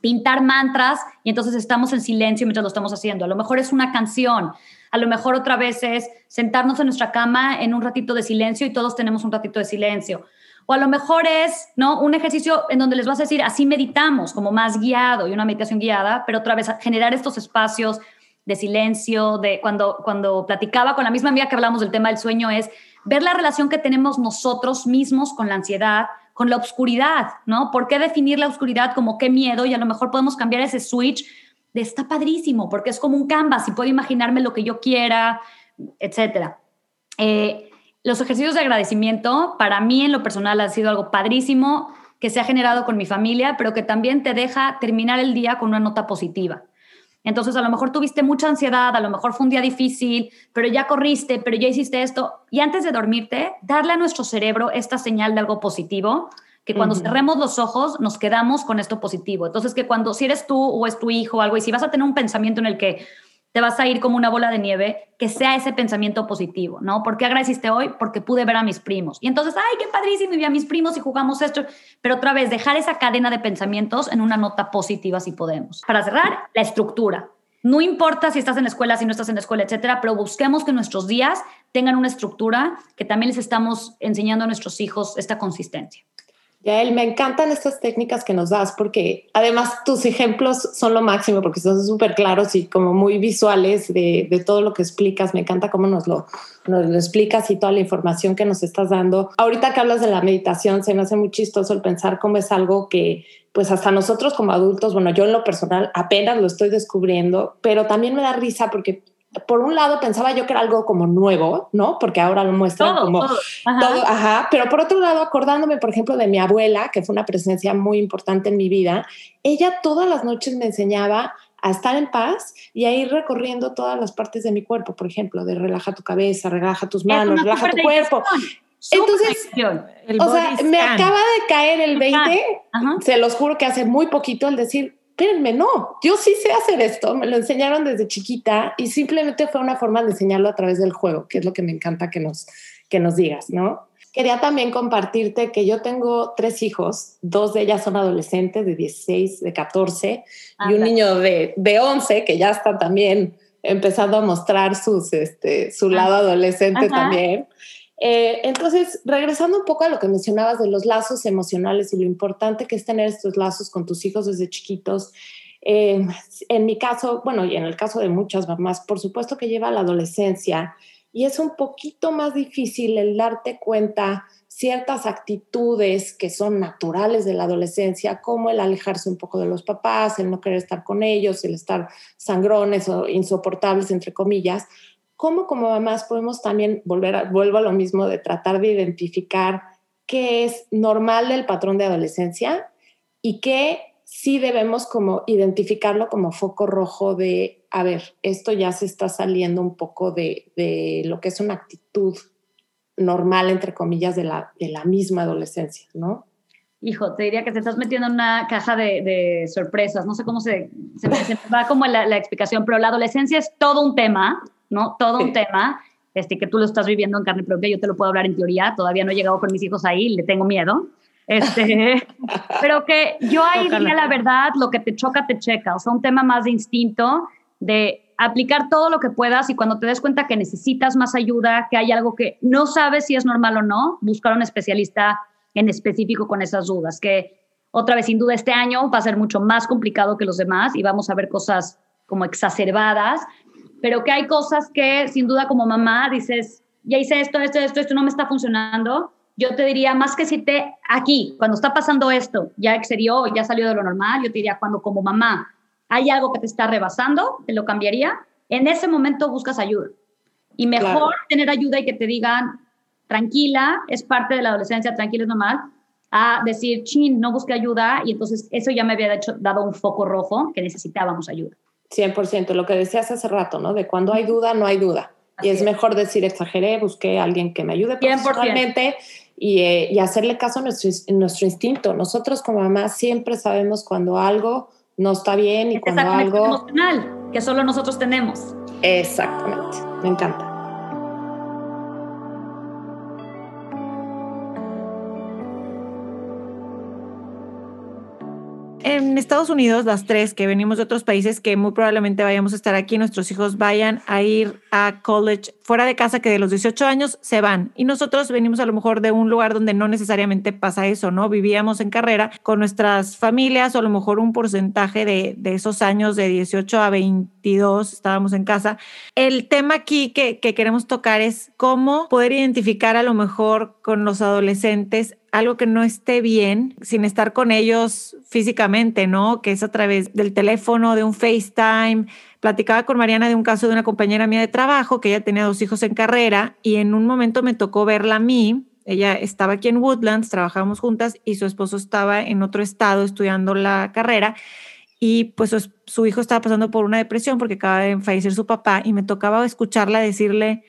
pintar mantras y entonces estamos en silencio mientras lo estamos haciendo. A lo mejor es una canción. A lo mejor otra vez es sentarnos en nuestra cama en un ratito de silencio y todos tenemos un ratito de silencio. O a lo mejor es, ¿no? Un ejercicio en donde les vas a decir, así meditamos, como más guiado y una meditación guiada, pero otra vez generar estos espacios de silencio, de cuando, cuando platicaba con la misma amiga que hablamos del tema del sueño, es ver la relación que tenemos nosotros mismos con la ansiedad, con la oscuridad, ¿no? ¿Por qué definir la oscuridad como qué miedo? Y a lo mejor podemos cambiar ese switch de está padrísimo, porque es como un canvas y puedo imaginarme lo que yo quiera, etcétera. Eh, los ejercicios de agradecimiento para mí en lo personal ha sido algo padrísimo que se ha generado con mi familia, pero que también te deja terminar el día con una nota positiva. Entonces, a lo mejor tuviste mucha ansiedad, a lo mejor fue un día difícil, pero ya corriste, pero ya hiciste esto. Y antes de dormirte, darle a nuestro cerebro esta señal de algo positivo, que cuando cerremos los ojos nos quedamos con esto positivo. Entonces, que cuando si eres tú o es tu hijo o algo, y si vas a tener un pensamiento en el que te vas a ir como una bola de nieve, que sea ese pensamiento positivo, ¿no? ¿Por qué agradeciste hoy? Porque pude ver a mis primos. Y entonces, ay, qué padrísimo, y vi a mis primos y jugamos esto. Pero otra vez, dejar esa cadena de pensamientos en una nota positiva si podemos. Para cerrar, la estructura. No importa si estás en la escuela, si no estás en la escuela, etcétera, pero busquemos que nuestros días tengan una estructura que también les estamos enseñando a nuestros hijos esta consistencia. Yael, me encantan estas técnicas que nos das porque además tus ejemplos son lo máximo porque son súper claros y como muy visuales de, de, todo lo que explicas. Me encanta cómo nos lo, nos lo explicas y toda la información que nos estás dando. Ahorita que hablas de la meditación, se me hace muy chistoso el pensar cómo es algo que pues hasta nosotros como adultos, bueno, yo en lo personal apenas lo estoy descubriendo, pero también me da risa porque por un lado pensaba yo que era algo como nuevo, ¿no? Porque ahora lo muestran como todo. Ajá. Pero por otro lado, acordándome, por ejemplo, de mi abuela, que fue una presencia muy importante en mi vida, ella todas las noches me enseñaba a estar en paz y a ir recorriendo todas las partes de mi cuerpo, por ejemplo, de relaja tu cabeza, relaja tus manos, relaja tu cuerpo. Entonces, o sea, me acaba de caer el 20, se los juro que hace muy poquito el decir, espérenme, no, yo sí sé hacer esto, me lo enseñaron desde chiquita y simplemente fue una forma de enseñarlo a través del juego, que es lo que me encanta que nos, que nos digas, ¿no? Quería también compartirte que yo tengo tres hijos, dos de ellas son adolescentes de 16, de 14 y un niño de, de 11 que ya está también empezando a mostrar sus, este, su lado adolescente también. Eh, entonces, regresando un poco a lo que mencionabas de los lazos emocionales y lo importante que es tener estos lazos con tus hijos desde chiquitos, eh, en mi caso, bueno, y en el caso de muchas mamás, por supuesto que lleva la adolescencia y es un poquito más difícil el darte cuenta ciertas actitudes que son naturales de la adolescencia, como el alejarse un poco de los papás, el no querer estar con ellos, el estar sangrones o insoportables, entre comillas, ¿cómo como mamás podemos también volver a, vuelvo a lo mismo de tratar de identificar qué es normal del patrón de adolescencia y qué sí debemos como identificarlo como foco rojo de, a ver, esto ya se está saliendo un poco de, de lo que es una actitud normal, entre comillas, de la, de la misma adolescencia, ¿no? Hijo, te diría que te estás metiendo en una caja de, de sorpresas. No sé cómo se, se, va como la, la, explicación, pero la adolescencia es todo un tema, ¿no? Todo un tema, este, que tú lo estás viviendo en carne propia. Yo te lo puedo hablar en teoría. Todavía no he llegado con mis hijos ahí, le tengo miedo. Este, pero que yo ahí diría la verdad, lo que te choca, te checa. O sea, un tema más de instinto, de aplicar todo lo que puedas y cuando te des cuenta que necesitas más ayuda, que hay algo que no sabes si es normal o no, buscar un especialista en específico con esas dudas, que otra vez sin duda este año va a ser mucho más complicado que los demás y vamos a ver cosas como exacerbadas, pero que hay cosas que sin duda como mamá dices, ya hice esto, esto, esto, esto no me está funcionando. Yo te diría, más que si te aquí, cuando está pasando esto, ya excedió, ya salió de lo normal, yo te diría, cuando como mamá hay algo que te está rebasando, te lo cambiaría, en ese momento buscas ayuda. Y mejor tener ayuda y que te digan, tranquila, es parte de la adolescencia, tranquila es normal, a decir, chin, no busque ayuda, y entonces eso ya me había hecho, dado un foco rojo que necesitábamos ayuda. 100%, lo que decías hace rato, ¿no? De cuando hay duda, no hay duda. y es, mejor decir, exageré, busqué a alguien que me ayude profesionalmente y, eh, y hacerle caso a nuestro, nuestro instinto. Nosotros como mamás siempre sabemos cuando algo no está bien y cuando algo... emocional que solo nosotros tenemos. Exactamente, me encanta. En Estados Unidos, las tres que venimos de otros países, que muy probablemente vayamos a estar aquí, nuestros hijos vayan a ir a college fuera de casa, que de los 18 años se van. Y nosotros venimos a lo mejor de un lugar donde no necesariamente pasa eso, ¿no? Vivíamos en carrera con nuestras familias o a lo mejor un porcentaje de, de esos años de 18 a 22 estábamos en casa. El tema aquí que, que queremos tocar es cómo poder identificar a lo mejor con los adolescentes algo que no esté bien sin estar con ellos físicamente, ¿no? Que es a través del teléfono, de un FaceTime. Platicaba con Mariana de un caso de una compañera mía de trabajo que ella tenía dos hijos en carrera y en un momento me tocó verla a mí. Ella estaba aquí en Woodlands, trabajábamos juntas y su esposo estaba en otro estado estudiando la carrera y pues su, su hijo estaba pasando por una depresión porque acaba de fallecer su papá y me tocaba escucharla decirle,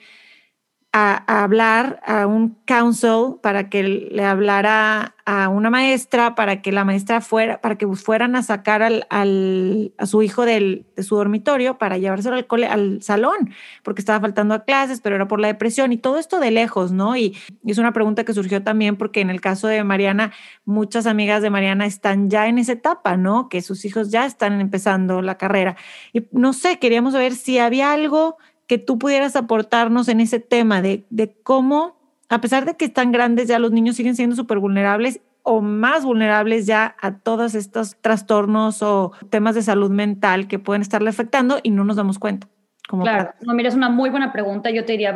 a, hablar a un council para que le hablara a una maestra, para que la maestra fuera, para que fueran a sacar al, al, a su hijo del, de su dormitorio para llevárselo al, cole, al salón, porque estaba faltando a clases, pero era por la depresión y todo esto de lejos, ¿no? Y, y es una pregunta que surgió también porque en el caso de Mariana, muchas amigas de Mariana están ya en esa etapa, ¿no? Que sus hijos ya están empezando la carrera. Y no sé, queríamos ver si había algo que tú pudieras aportarnos en ese tema de, de cómo, a pesar de que están grandes, ya los niños siguen siendo súper vulnerables o más vulnerables ya a todos estos trastornos o temas de salud mental que pueden estarle afectando y no nos damos cuenta. Como claro, no, mira, es una muy buena pregunta. Yo te diría,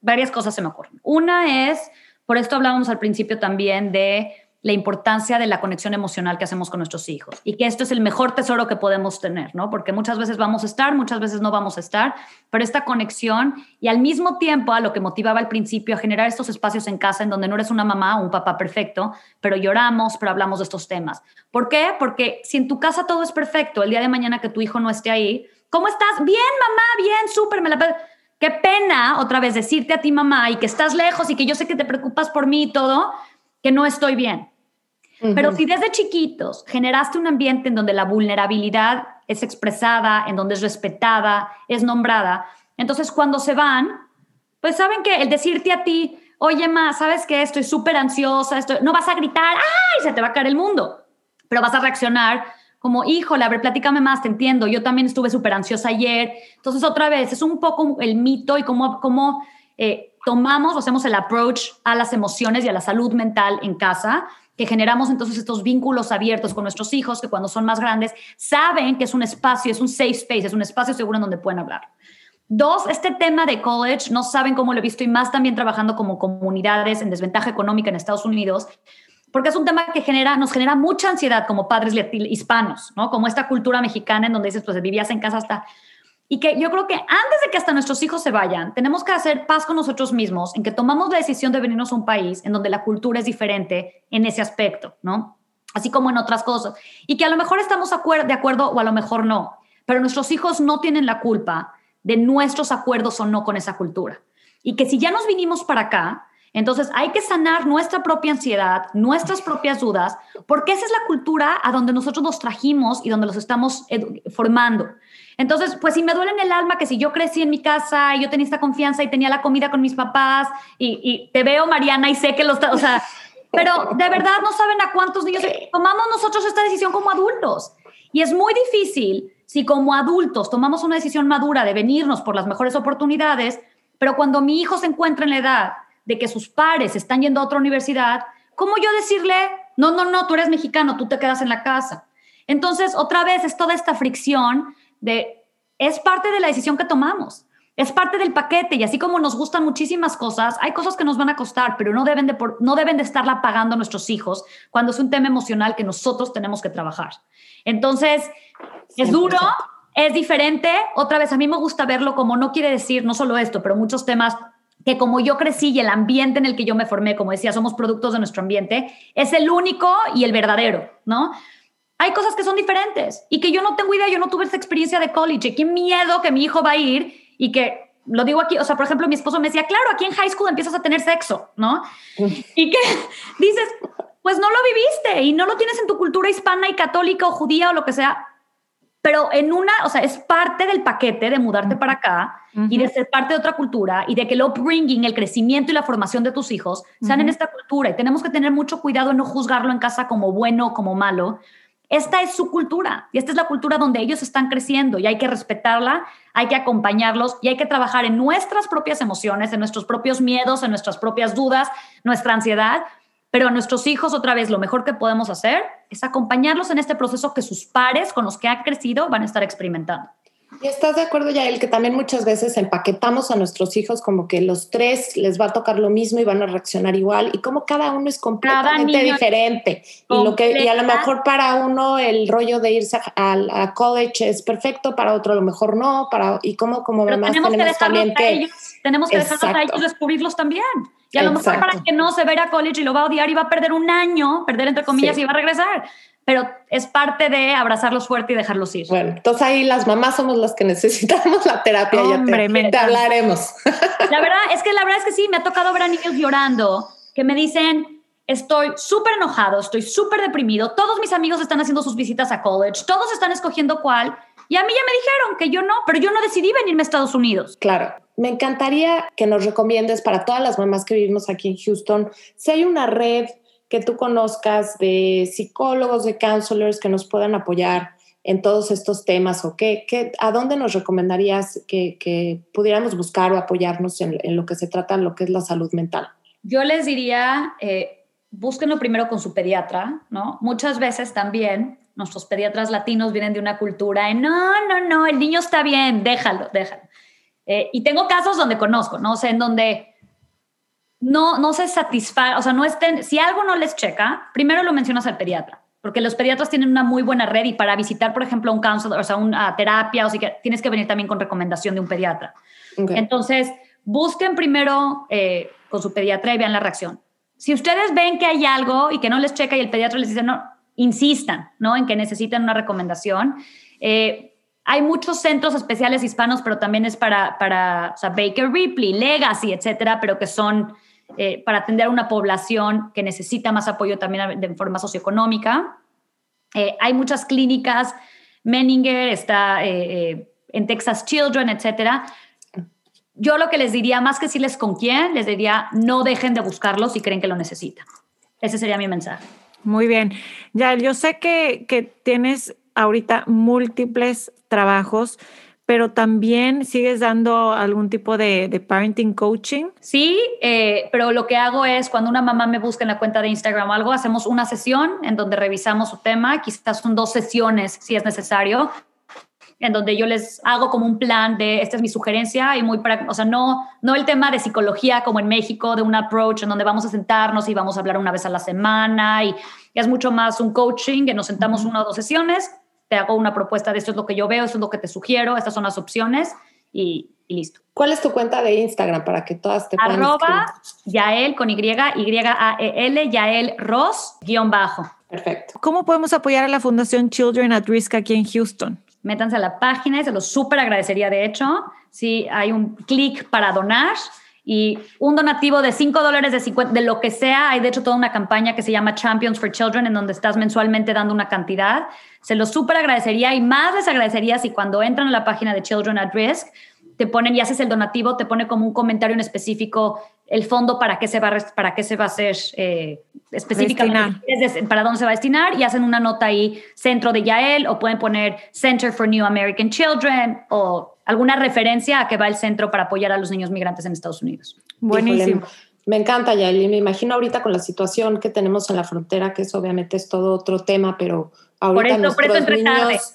varias cosas se me ocurren. Una es, por esto hablábamos al principio también de la importancia de la conexión emocional que hacemos con nuestros hijos y que esto es el mejor tesoro que podemos tener, ¿no? Porque muchas veces vamos a estar, muchas veces no vamos a estar, pero esta conexión y al mismo tiempo a lo que motivaba al principio a generar estos espacios en casa en donde no eres una mamá o un papá perfecto, pero lloramos, pero hablamos de estos temas. ¿Por qué? Porque si en tu casa todo es perfecto, el día de mañana que tu hijo no esté ahí, ¿cómo estás? Bien, mamá, bien, súper, me la Qué pena otra vez decirte a ti mamá y que estás lejos y que yo sé que te preocupas por mí y todo, que no estoy bien. Pero si desde chiquitos generaste un ambiente en donde la vulnerabilidad es expresada, en donde es respetada, es nombrada, entonces cuando se van, pues saben que el decirte a ti, oye, ma, ¿sabes qué? Estoy súper ansiosa, estoy... no vas a gritar, ¡ay! Se te va a caer el mundo, pero vas a reaccionar como, híjole, a ver, platícame más, te entiendo, yo también estuve súper ansiosa ayer. Entonces, otra vez, es un poco el mito y cómo, cómo eh, tomamos o hacemos el approach a las emociones y a la salud mental en casa, que generamos entonces estos vínculos abiertos con nuestros hijos, que cuando son más grandes saben que es un espacio, es un safe space, es un espacio seguro en donde pueden hablar. Dos, este tema de college, no saben cómo lo he visto y más también trabajando como comunidades en desventaja económica en Estados Unidos, porque es un tema que genera, nos genera mucha ansiedad como padres hispanos, ¿no? Como esta cultura mexicana en donde dices, pues vivías en casa hasta y que yo creo que antes de que hasta nuestros hijos se vayan, tenemos que hacer paz con nosotros mismos en que tomamos la decisión de venirnos a un país en donde la cultura es diferente en ese aspecto, ¿no? Así como en otras cosas. Y que a lo mejor estamos de acuerdo o a lo mejor no, pero nuestros hijos no tienen la culpa de nuestros acuerdos o no con esa cultura. Y que si ya nos vinimos para acá, entonces hay que sanar nuestra propia ansiedad, nuestras propias dudas, porque esa es la cultura a donde nosotros nos trajimos y donde los estamos formando. Entonces, pues si me duele en el alma que si yo crecí en mi casa y yo tenía esta confianza y tenía la comida con mis papás y, te veo, Mariana, y sé que los... O sea, pero de verdad no saben a cuántos niños tomamos nosotros esta decisión como adultos. Y es muy difícil si como adultos tomamos una decisión madura de venirnos por las mejores oportunidades, pero cuando mi hijo se encuentra en la edad de que sus pares están yendo a otra universidad, ¿cómo yo decirle, no, no, no, tú eres mexicano, tú te quedas en la casa? Entonces, otra vez es toda esta fricción de, es parte de la decisión que tomamos, es parte del paquete y así como nos gustan muchísimas cosas, hay cosas que nos van a costar, pero no deben de, no deben de estarla pagando a nuestros hijos cuando es un tema emocional que nosotros tenemos que trabajar. Entonces, es duro, es diferente. Otra vez, a mí me gusta verlo como no quiere decir no solo esto, pero muchos temas que como yo crecí y el ambiente en el que yo me formé, como decía, somos productos de nuestro ambiente, es el único y el verdadero, ¿no? Hay cosas que son diferentes y que yo no tengo idea, yo no tuve esa experiencia de college, qué miedo que mi hijo va a ir y que lo digo aquí, o sea, por ejemplo, mi esposo me decía, claro, aquí en high school empiezas a tener sexo, ¿no? Y que dices, pues no lo viviste y no lo tienes en tu cultura hispana y católica o judía o lo que sea pero en una, o sea, es parte del paquete de mudarte para acá y de ser parte de otra cultura y de que el upbringing, el crecimiento y la formación de tus hijos sean en esta cultura y tenemos que tener mucho cuidado en no juzgarlo en casa como bueno o como malo. Esta es su cultura y esta es la cultura donde ellos están creciendo y hay que respetarla, hay que acompañarlos y hay que trabajar en nuestras propias emociones, en nuestros propios miedos, en nuestras propias dudas, nuestra ansiedad, pero a nuestros hijos, otra vez, lo mejor que podemos hacer es acompañarlos en este proceso que sus pares con los que han crecido van a estar experimentando. ¿Y estás de acuerdo, Yael, que también muchas veces empaquetamos a nuestros hijos como que los tres les va a tocar lo mismo y van a reaccionar igual y como cada uno es completamente diferente. Y lo que y a lo mejor para uno el rollo de irse a, college es perfecto, para otro a lo mejor no, para y como como tenemos, que también que ellos, tenemos que dejarlos a ellos descubrirlos también. Y a lo mejor para que no se vea a college y lo va a odiar y va a perder un año, perder entre comillas y va a regresar pero es parte de abrazarlos fuerte y dejarlos ir. Bueno, entonces ahí las mamás somos las que necesitamos la terapia. Hombre, ya te, hablaremos. La verdad es que la verdad es que sí, me ha tocado ver a niños llorando que me dicen, estoy súper enojado, estoy súper deprimido, todos mis amigos están haciendo sus visitas a college, todos están escogiendo cuál, y a mí ya me dijeron que yo no, pero yo no decidí venirme a Estados Unidos. Claro. Me encantaría que nos recomiendes para todas las mamás que vivimos aquí en Houston, si hay una red que tú conozcas de psicólogos, de counselors que nos puedan apoyar en todos estos temas o qué, qué a dónde nos recomendarías que, pudiéramos buscar o apoyarnos en, lo que se trata, lo que es la salud mental? Yo les diría, eh, búsquenlo primero con su pediatra, ¿no? Muchas veces también nuestros pediatras latinos vienen de una cultura en, no, no, no, el niño está bien, déjalo, déjalo. Eh, y tengo casos donde conozco, ¿no? O sea, en donde no, no se satisface, o sea, no estén, si algo no les checa, primero lo mencionas al pediatra, porque los pediatras tienen una muy buena red y para visitar, por ejemplo, un counselor, o sea, una terapia, o sea, que tienes que venir también con recomendación de un pediatra. Entonces, busquen primero eh, con su pediatra y vean la reacción. Si ustedes ven que hay algo y que no les checa y el pediatra les dice, no, insistan, ¿no? En que necesitan una recomendación. Eh, hay muchos centros especiales hispanos, pero también es para, para o sea, Baker Ripley, Legacy, etcétera, pero que son eh, para atender a una población que necesita más apoyo también de forma socioeconómica. Eh, hay muchas clínicas, Menninger está eh, en Texas Children, etcétera. Yo lo que les diría, más que decirles con quién, les diría no dejen de buscarlo si creen que lo necesitan. Ese sería mi mensaje. Muy bien. Ya, yo sé que, que tienes ahorita múltiples trabajos pero también sigues dando algún tipo de, parenting coaching. Sí, eh, pero lo que hago es cuando una mamá me busca en la cuenta de Instagram o algo, hacemos una sesión en donde revisamos su tema, quizás son dos sesiones si es necesario, en donde yo les hago como un plan de, esta es mi sugerencia y muy, o sea, no, no el tema de psicología como en México, de un approach en donde vamos a sentarnos y vamos a hablar una vez a la semana y, y es mucho más un coaching, que nos sentamos una o dos sesiones te hago una propuesta de esto es lo que yo veo, esto es lo que te sugiero, estas son las opciones y, listo. ¿Cuál es tu cuenta de Instagram para que todas te puedan Arroba Yael con Y, Y-A-E-L, Yael Ross, guion bajo. Perfecto. ¿Cómo podemos apoyar a la Fundación Children at Risk aquí en Houston? Métanse a la página y se los súper agradecería, de hecho, si hay un clic para donar y un donativo de 5 dólares, de, 50, de lo que sea. Hay de hecho toda una campaña que se llama Champions for Children, en donde estás mensualmente dando una cantidad. Se los súper agradecería y más les agradecería si cuando entran a la página de Children at Risk te ponen y haces el donativo, te pone como un comentario en específico el fondo para qué se va, para qué se va a hacer eh, específicamente, para dónde se va a destinar y hacen una nota ahí, centro de Yael, o pueden poner Center for New American Children o alguna referencia a que va el centro para apoyar a los niños migrantes en Estados Unidos. Buenísimo. Me encanta, Yael, y me imagino ahorita con la situación que tenemos en la frontera, que eso obviamente es todo otro tema, pero ahorita por eso, por eso entre niños,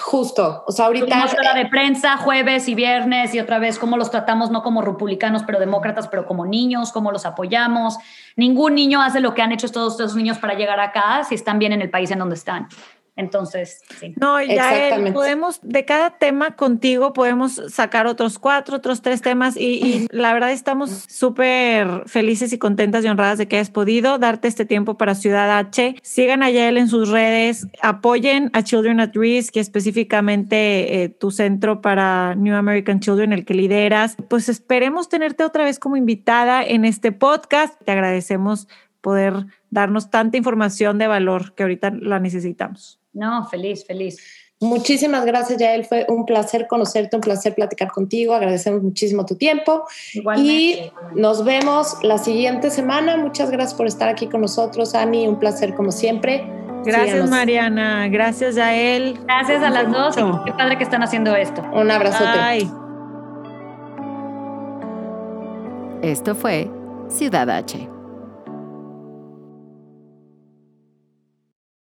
Justo, o sea, ahorita... Hora de prensa jueves y viernes y otra vez cómo los tratamos, no como republicanos, pero demócratas, pero como niños, cómo los apoyamos. Ningún niño hace lo que han hecho todos estos niños para llegar acá si están bien en el país en donde están. Entonces, sí. No, ya podemos, de cada tema contigo podemos sacar otros cuatro, otros tres temas y, la verdad estamos súper felices y contentas y honradas de que hayas podido darte este tiempo para Ciudad H. Sigan a Yael en sus redes, apoyen a Children at Risk y específicamente eh, tu centro para New American Children, el que lideras. Pues esperemos tenerte otra vez como invitada en este podcast. Te agradecemos poder darnos tanta información de valor que ahorita la necesitamos. No, feliz, feliz. Muchísimas gracias, Yael. Fue un placer conocerte, un placer platicar contigo. Agradecemos muchísimo tu tiempo. Y nos vemos la siguiente semana. Muchas gracias por estar aquí con nosotros, Ani. Un placer como siempre. Gracias, Mariana. Gracias, Yael. Gracias a las dos. qué padre que están haciendo esto. Un abrazote. Bye. Esto fue Ciudad H